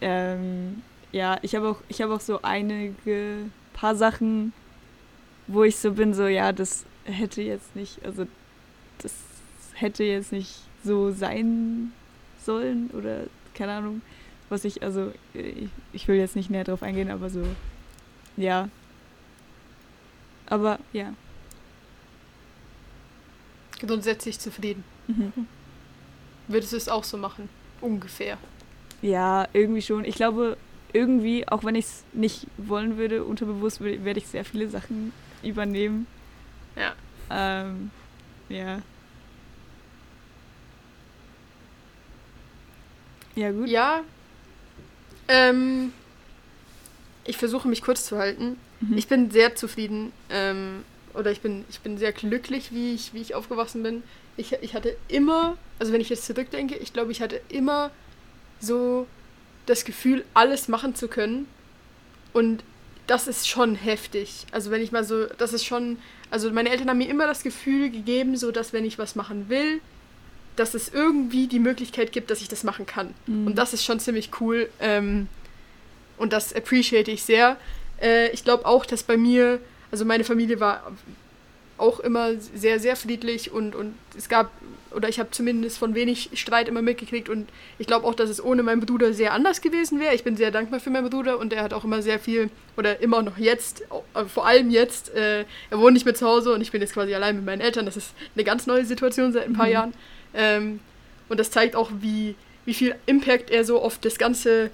ähm, ja, ich habe auch, ich auch so einige paar Sachen, wo ich so bin, so, ja, das hätte jetzt nicht, also das hätte jetzt nicht so sein sollen oder keine Ahnung, was ich, also ich, ich will jetzt nicht näher drauf eingehen, aber so, ja. Aber ja. Grundsätzlich zufrieden. Mhm. Würdest du es auch so machen? Ungefähr. Ja, irgendwie schon. Ich glaube, irgendwie, auch wenn ich es nicht wollen würde, unterbewusst werde ich sehr viele Sachen übernehmen. Ja. Ähm, ja. Ja, gut. Ja. Ähm, ich versuche mich kurz zu halten. Mhm. Ich bin sehr zufrieden. Ähm, oder ich bin, ich bin sehr glücklich, wie ich, wie ich aufgewachsen bin. Ich, ich hatte immer, also wenn ich jetzt zurückdenke, ich glaube, ich hatte immer so das Gefühl, alles machen zu können. Und das ist schon heftig. Also wenn ich mal so, das ist schon, also meine Eltern haben mir immer das Gefühl gegeben, so dass wenn ich was machen will, dass es irgendwie die Möglichkeit gibt, dass ich das machen kann. Mhm. Und das ist schon ziemlich cool. Ähm, und das appreciate ich sehr. Äh, ich glaube auch, dass bei mir, also meine Familie war auch immer sehr, sehr friedlich und, und es gab, oder ich habe zumindest von wenig Streit immer mitgekriegt und ich glaube auch, dass es ohne meinen Bruder sehr anders gewesen wäre. Ich bin sehr dankbar für meinen Bruder und er hat auch immer sehr viel, oder immer noch jetzt, vor allem jetzt, äh, er wohnt nicht mehr zu Hause und ich bin jetzt quasi allein mit meinen Eltern. Das ist eine ganz neue Situation seit ein paar mhm. Jahren. Ähm, und das zeigt auch, wie, wie viel Impact er so auf das ganze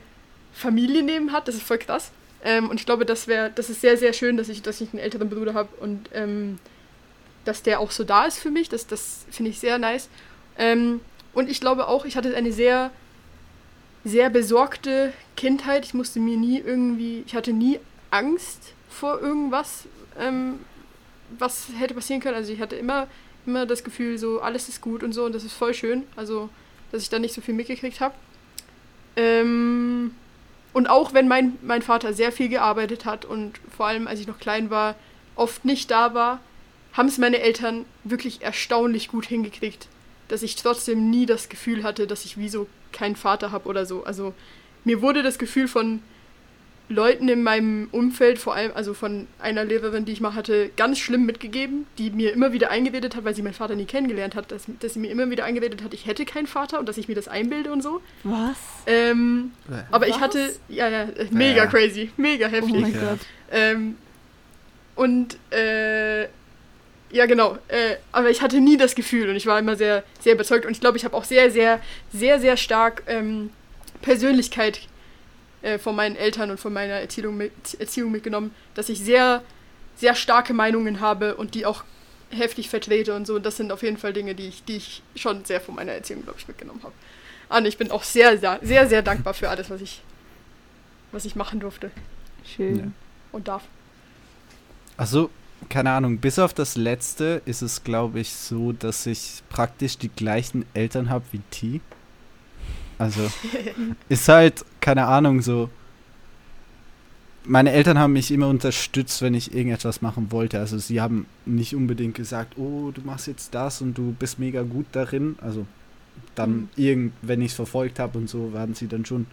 Familienleben hat. Das ist voll krass. Ähm, und ich glaube, das wäre, das ist sehr, sehr schön, dass ich, dass ich einen älteren Bruder habe und ähm, dass der auch so da ist für mich. Das, das finde ich sehr nice. Ähm, und ich glaube auch, ich hatte eine sehr, sehr besorgte Kindheit. Ich musste mir nie irgendwie, ich hatte nie Angst vor irgendwas, ähm, was hätte passieren können. Also ich hatte immer, immer das Gefühl, so alles ist gut und so und das ist voll schön. Also, dass ich da nicht so viel mitgekriegt habe. Ähm, und auch wenn mein, mein Vater sehr viel gearbeitet hat und vor allem als ich noch klein war, oft nicht da war, haben es meine Eltern wirklich erstaunlich gut hingekriegt, dass ich trotzdem nie das Gefühl hatte, dass ich wie so keinen Vater habe oder so. Also mir wurde das Gefühl von Leuten in meinem Umfeld, vor allem also von einer Lehrerin, die ich mal hatte, ganz schlimm mitgegeben, die mir immer wieder eingeredet hat, weil sie meinen Vater nie kennengelernt hat, dass, dass sie mir immer wieder eingeredet hat, ich hätte keinen Vater und dass ich mir das einbilde und so. Was? Ähm, aber Was? ich hatte, ja, ja, mega ja. crazy, mega heftig. Oh mein Gott. Ähm, und äh, ja, genau. Äh, aber ich hatte nie das Gefühl und ich war immer sehr, sehr überzeugt. Und ich glaube, ich habe auch sehr, sehr, sehr, sehr stark ähm, Persönlichkeit äh, von meinen Eltern und von meiner Erziehung, mit, Erziehung mitgenommen, dass ich sehr, sehr starke Meinungen habe und die auch heftig vertrete und so. Und das sind auf jeden Fall Dinge, die ich, die ich schon sehr von meiner Erziehung, glaube ich, mitgenommen habe. Und ich bin auch sehr, sehr, sehr, sehr dankbar für alles, was ich, was ich machen durfte. Schön. Ja. Und darf. Achso, keine Ahnung, bis auf das letzte ist es, glaube ich, so, dass ich praktisch die gleichen Eltern habe wie T. Also, ist halt, keine Ahnung, so. Meine Eltern haben mich immer unterstützt, wenn ich irgendetwas machen wollte. Also, sie haben nicht unbedingt gesagt, oh, du machst jetzt das und du bist mega gut darin. Also, dann, mhm. irgend, wenn ich es verfolgt habe und so, waren sie dann schon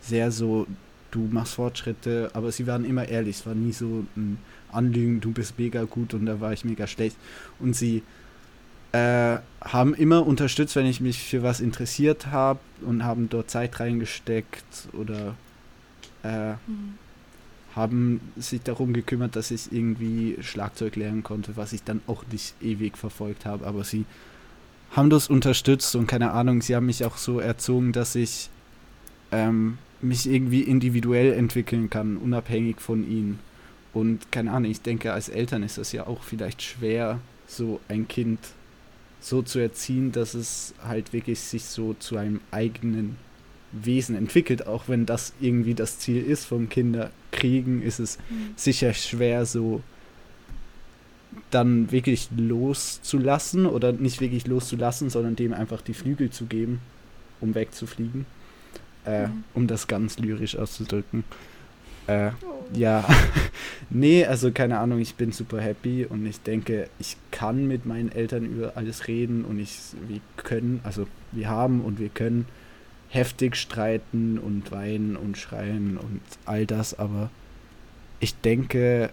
sehr so, du machst Fortschritte, aber sie waren immer ehrlich. Es war nie so ein Anlügen, du bist mega gut und da war ich mega schlecht. Und sie äh, haben immer unterstützt, wenn ich mich für was interessiert habe und haben dort Zeit reingesteckt oder äh, mhm. haben sich darum gekümmert, dass ich irgendwie Schlagzeug lernen konnte, was ich dann auch nicht ewig verfolgt habe. Aber sie haben das unterstützt und keine Ahnung, sie haben mich auch so erzogen, dass ich ähm, mich irgendwie individuell entwickeln kann, unabhängig von ihnen. Und keine Ahnung, ich denke, als Eltern ist das ja auch vielleicht schwer, so ein Kind so zu erziehen, dass es halt wirklich sich so zu einem eigenen Wesen entwickelt. Auch wenn das irgendwie das Ziel ist vom Kinderkriegen, ist es mhm. sicher schwer, so dann wirklich loszulassen oder nicht wirklich loszulassen, sondern dem einfach die Flügel zu geben, um wegzufliegen. Äh, mhm. Um das ganz lyrisch auszudrücken. Äh, oh. Ja, nee, also keine Ahnung, ich bin super happy und ich denke, ich kann mit meinen Eltern über alles reden und ich, wir können, also wir haben und wir können heftig streiten und weinen und schreien und all das, aber ich denke,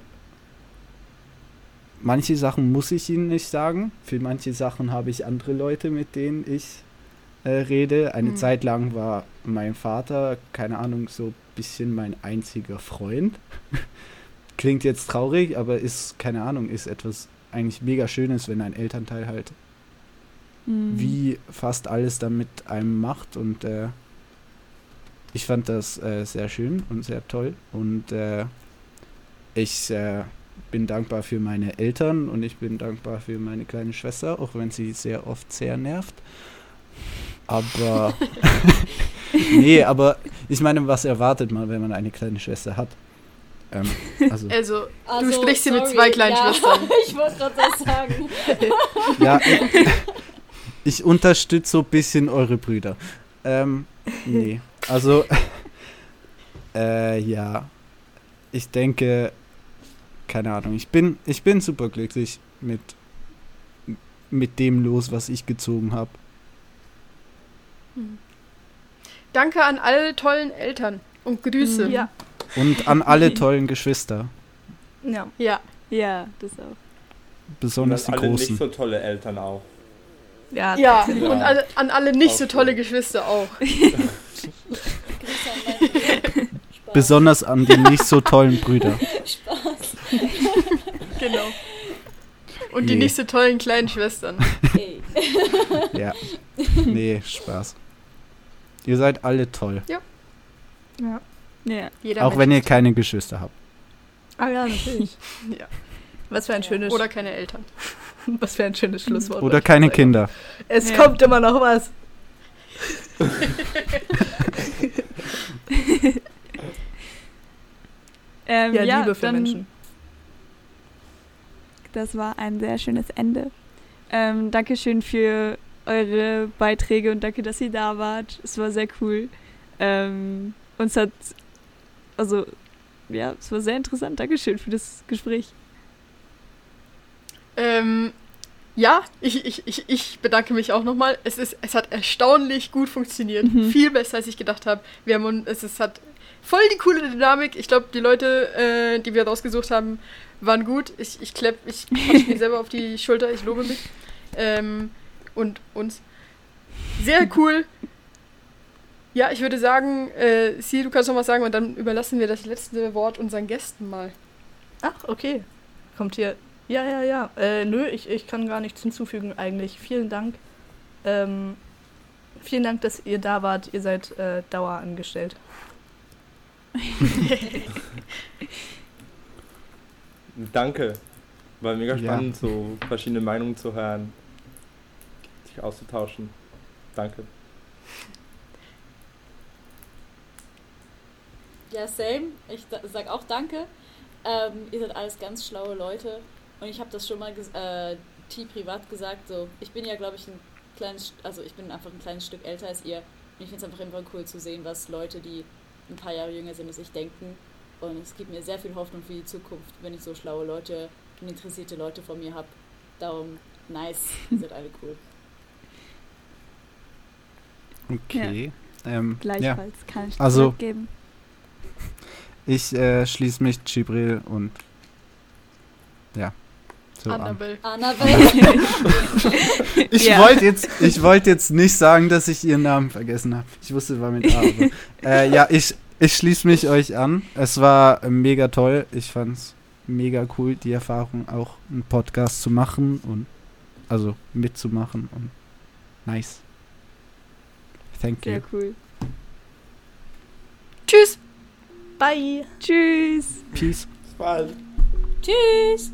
manche Sachen muss ich ihnen nicht sagen. Für manche Sachen habe ich andere Leute, mit denen ich äh, rede. Eine mhm. Zeit lang war mein Vater, keine Ahnung, so bisschen mein einziger Freund. Klingt jetzt traurig, aber ist, keine Ahnung, ist etwas eigentlich mega Schönes, wenn ein Elternteil halt mhm. wie fast alles damit einem macht. Und äh, ich fand das äh, sehr schön und sehr toll. Und äh, ich äh, bin dankbar für meine Eltern und ich bin dankbar für meine kleine Schwester, auch wenn sie sehr oft sehr nervt. Aber nee, aber ich meine, was erwartet man, wenn man eine kleine Schwester hat? Ähm, also, also, also, du sprichst hier mit zwei kleinen ja, Schwestern. ich wollte gerade das sagen. ja, ich, ich unterstütze so ein bisschen eure Brüder. Ähm, nee, also, äh, ja, ich denke, keine Ahnung, ich bin, ich bin super glücklich mit, mit dem los, was ich gezogen habe. Hm. Danke an alle tollen Eltern und Grüße. Ja. Und an alle tollen Geschwister. Ja. Ja, ja das auch. Besonders die alle großen. nicht so tolle Eltern auch. Ja, ja. und alle, an alle nicht so tolle Geschwister auch. Besonders an die nicht so tollen Brüder. Spaß. genau. Und nee. die nicht so tollen kleinen Schwestern. Hey. ja. Nee, Spaß. Ihr seid alle toll. Ja. Ja. ja. Jeder Auch wenn ihr keine Geschwister habt. Ah ja, natürlich. ja. Was für ein schönes. Oder keine Eltern. Was für ein schönes Schlusswort. Oder keine Kinder. Es ja. kommt immer noch was. ähm, ja, ja, Liebe für Menschen. Das war ein sehr schönes Ende. Ähm, Dankeschön für eure Beiträge und danke, dass ihr da wart. Es war sehr cool. Ähm, uns hat, also, ja, es war sehr interessant. Dankeschön für das Gespräch. Ähm, ja, ich, ich, ich, ich bedanke mich auch nochmal. Es, es hat erstaunlich gut funktioniert. Mhm. Viel besser, als ich gedacht habe. Wir haben es, es hat voll die coole Dynamik. Ich glaube, die Leute, äh, die wir rausgesucht haben, waren gut. Ich, ich klepp, ich mir selber auf die Schulter, ich lobe mich. Ähm, und uns. Sehr cool. Ja, ich würde sagen, äh, Sie, du kannst noch was sagen und dann überlassen wir das letzte Wort unseren Gästen mal. Ach, okay. Kommt hier. Ja, ja, ja. Äh, nö, ich, ich kann gar nichts hinzufügen eigentlich. Vielen Dank. Ähm, vielen Dank, dass ihr da wart. Ihr seid äh, dauerangestellt. Danke. War mega spannend, ja. so verschiedene Meinungen zu hören auszutauschen. Danke. Ja, same. Ich sag auch danke. Ähm, ihr seid alles ganz schlaue Leute. Und ich habe das schon mal äh, T privat gesagt, so, ich bin ja, glaube ich, ein kleines, also ich bin einfach ein kleines Stück älter als ihr. Und ich finde es einfach immer cool zu sehen, was Leute, die ein paar Jahre jünger sind als ich, denken. Und es gibt mir sehr viel Hoffnung für die Zukunft, wenn ich so schlaue Leute und interessierte Leute vor mir habe. Darum, nice, ihr seid alle cool. Okay. Ja. Ähm, Gleichfalls ja. kann ich also, geben. Ich äh, schließe mich Gibril und ja. So Annabelle. An. Annabelle. ich ja. wollte jetzt, ich jetzt nicht sagen, dass ich ihren Namen vergessen habe. Ich wusste, war mit A. Aber, äh, ja, ich, ich schließe mich euch an. Es war mega toll. Ich fand es mega cool, die Erfahrung auch einen Podcast zu machen und also mitzumachen und nice. Thank you. Sehr cool. Tschüss. Bye. Tschüss. Peace. Bis bald. Tschüss.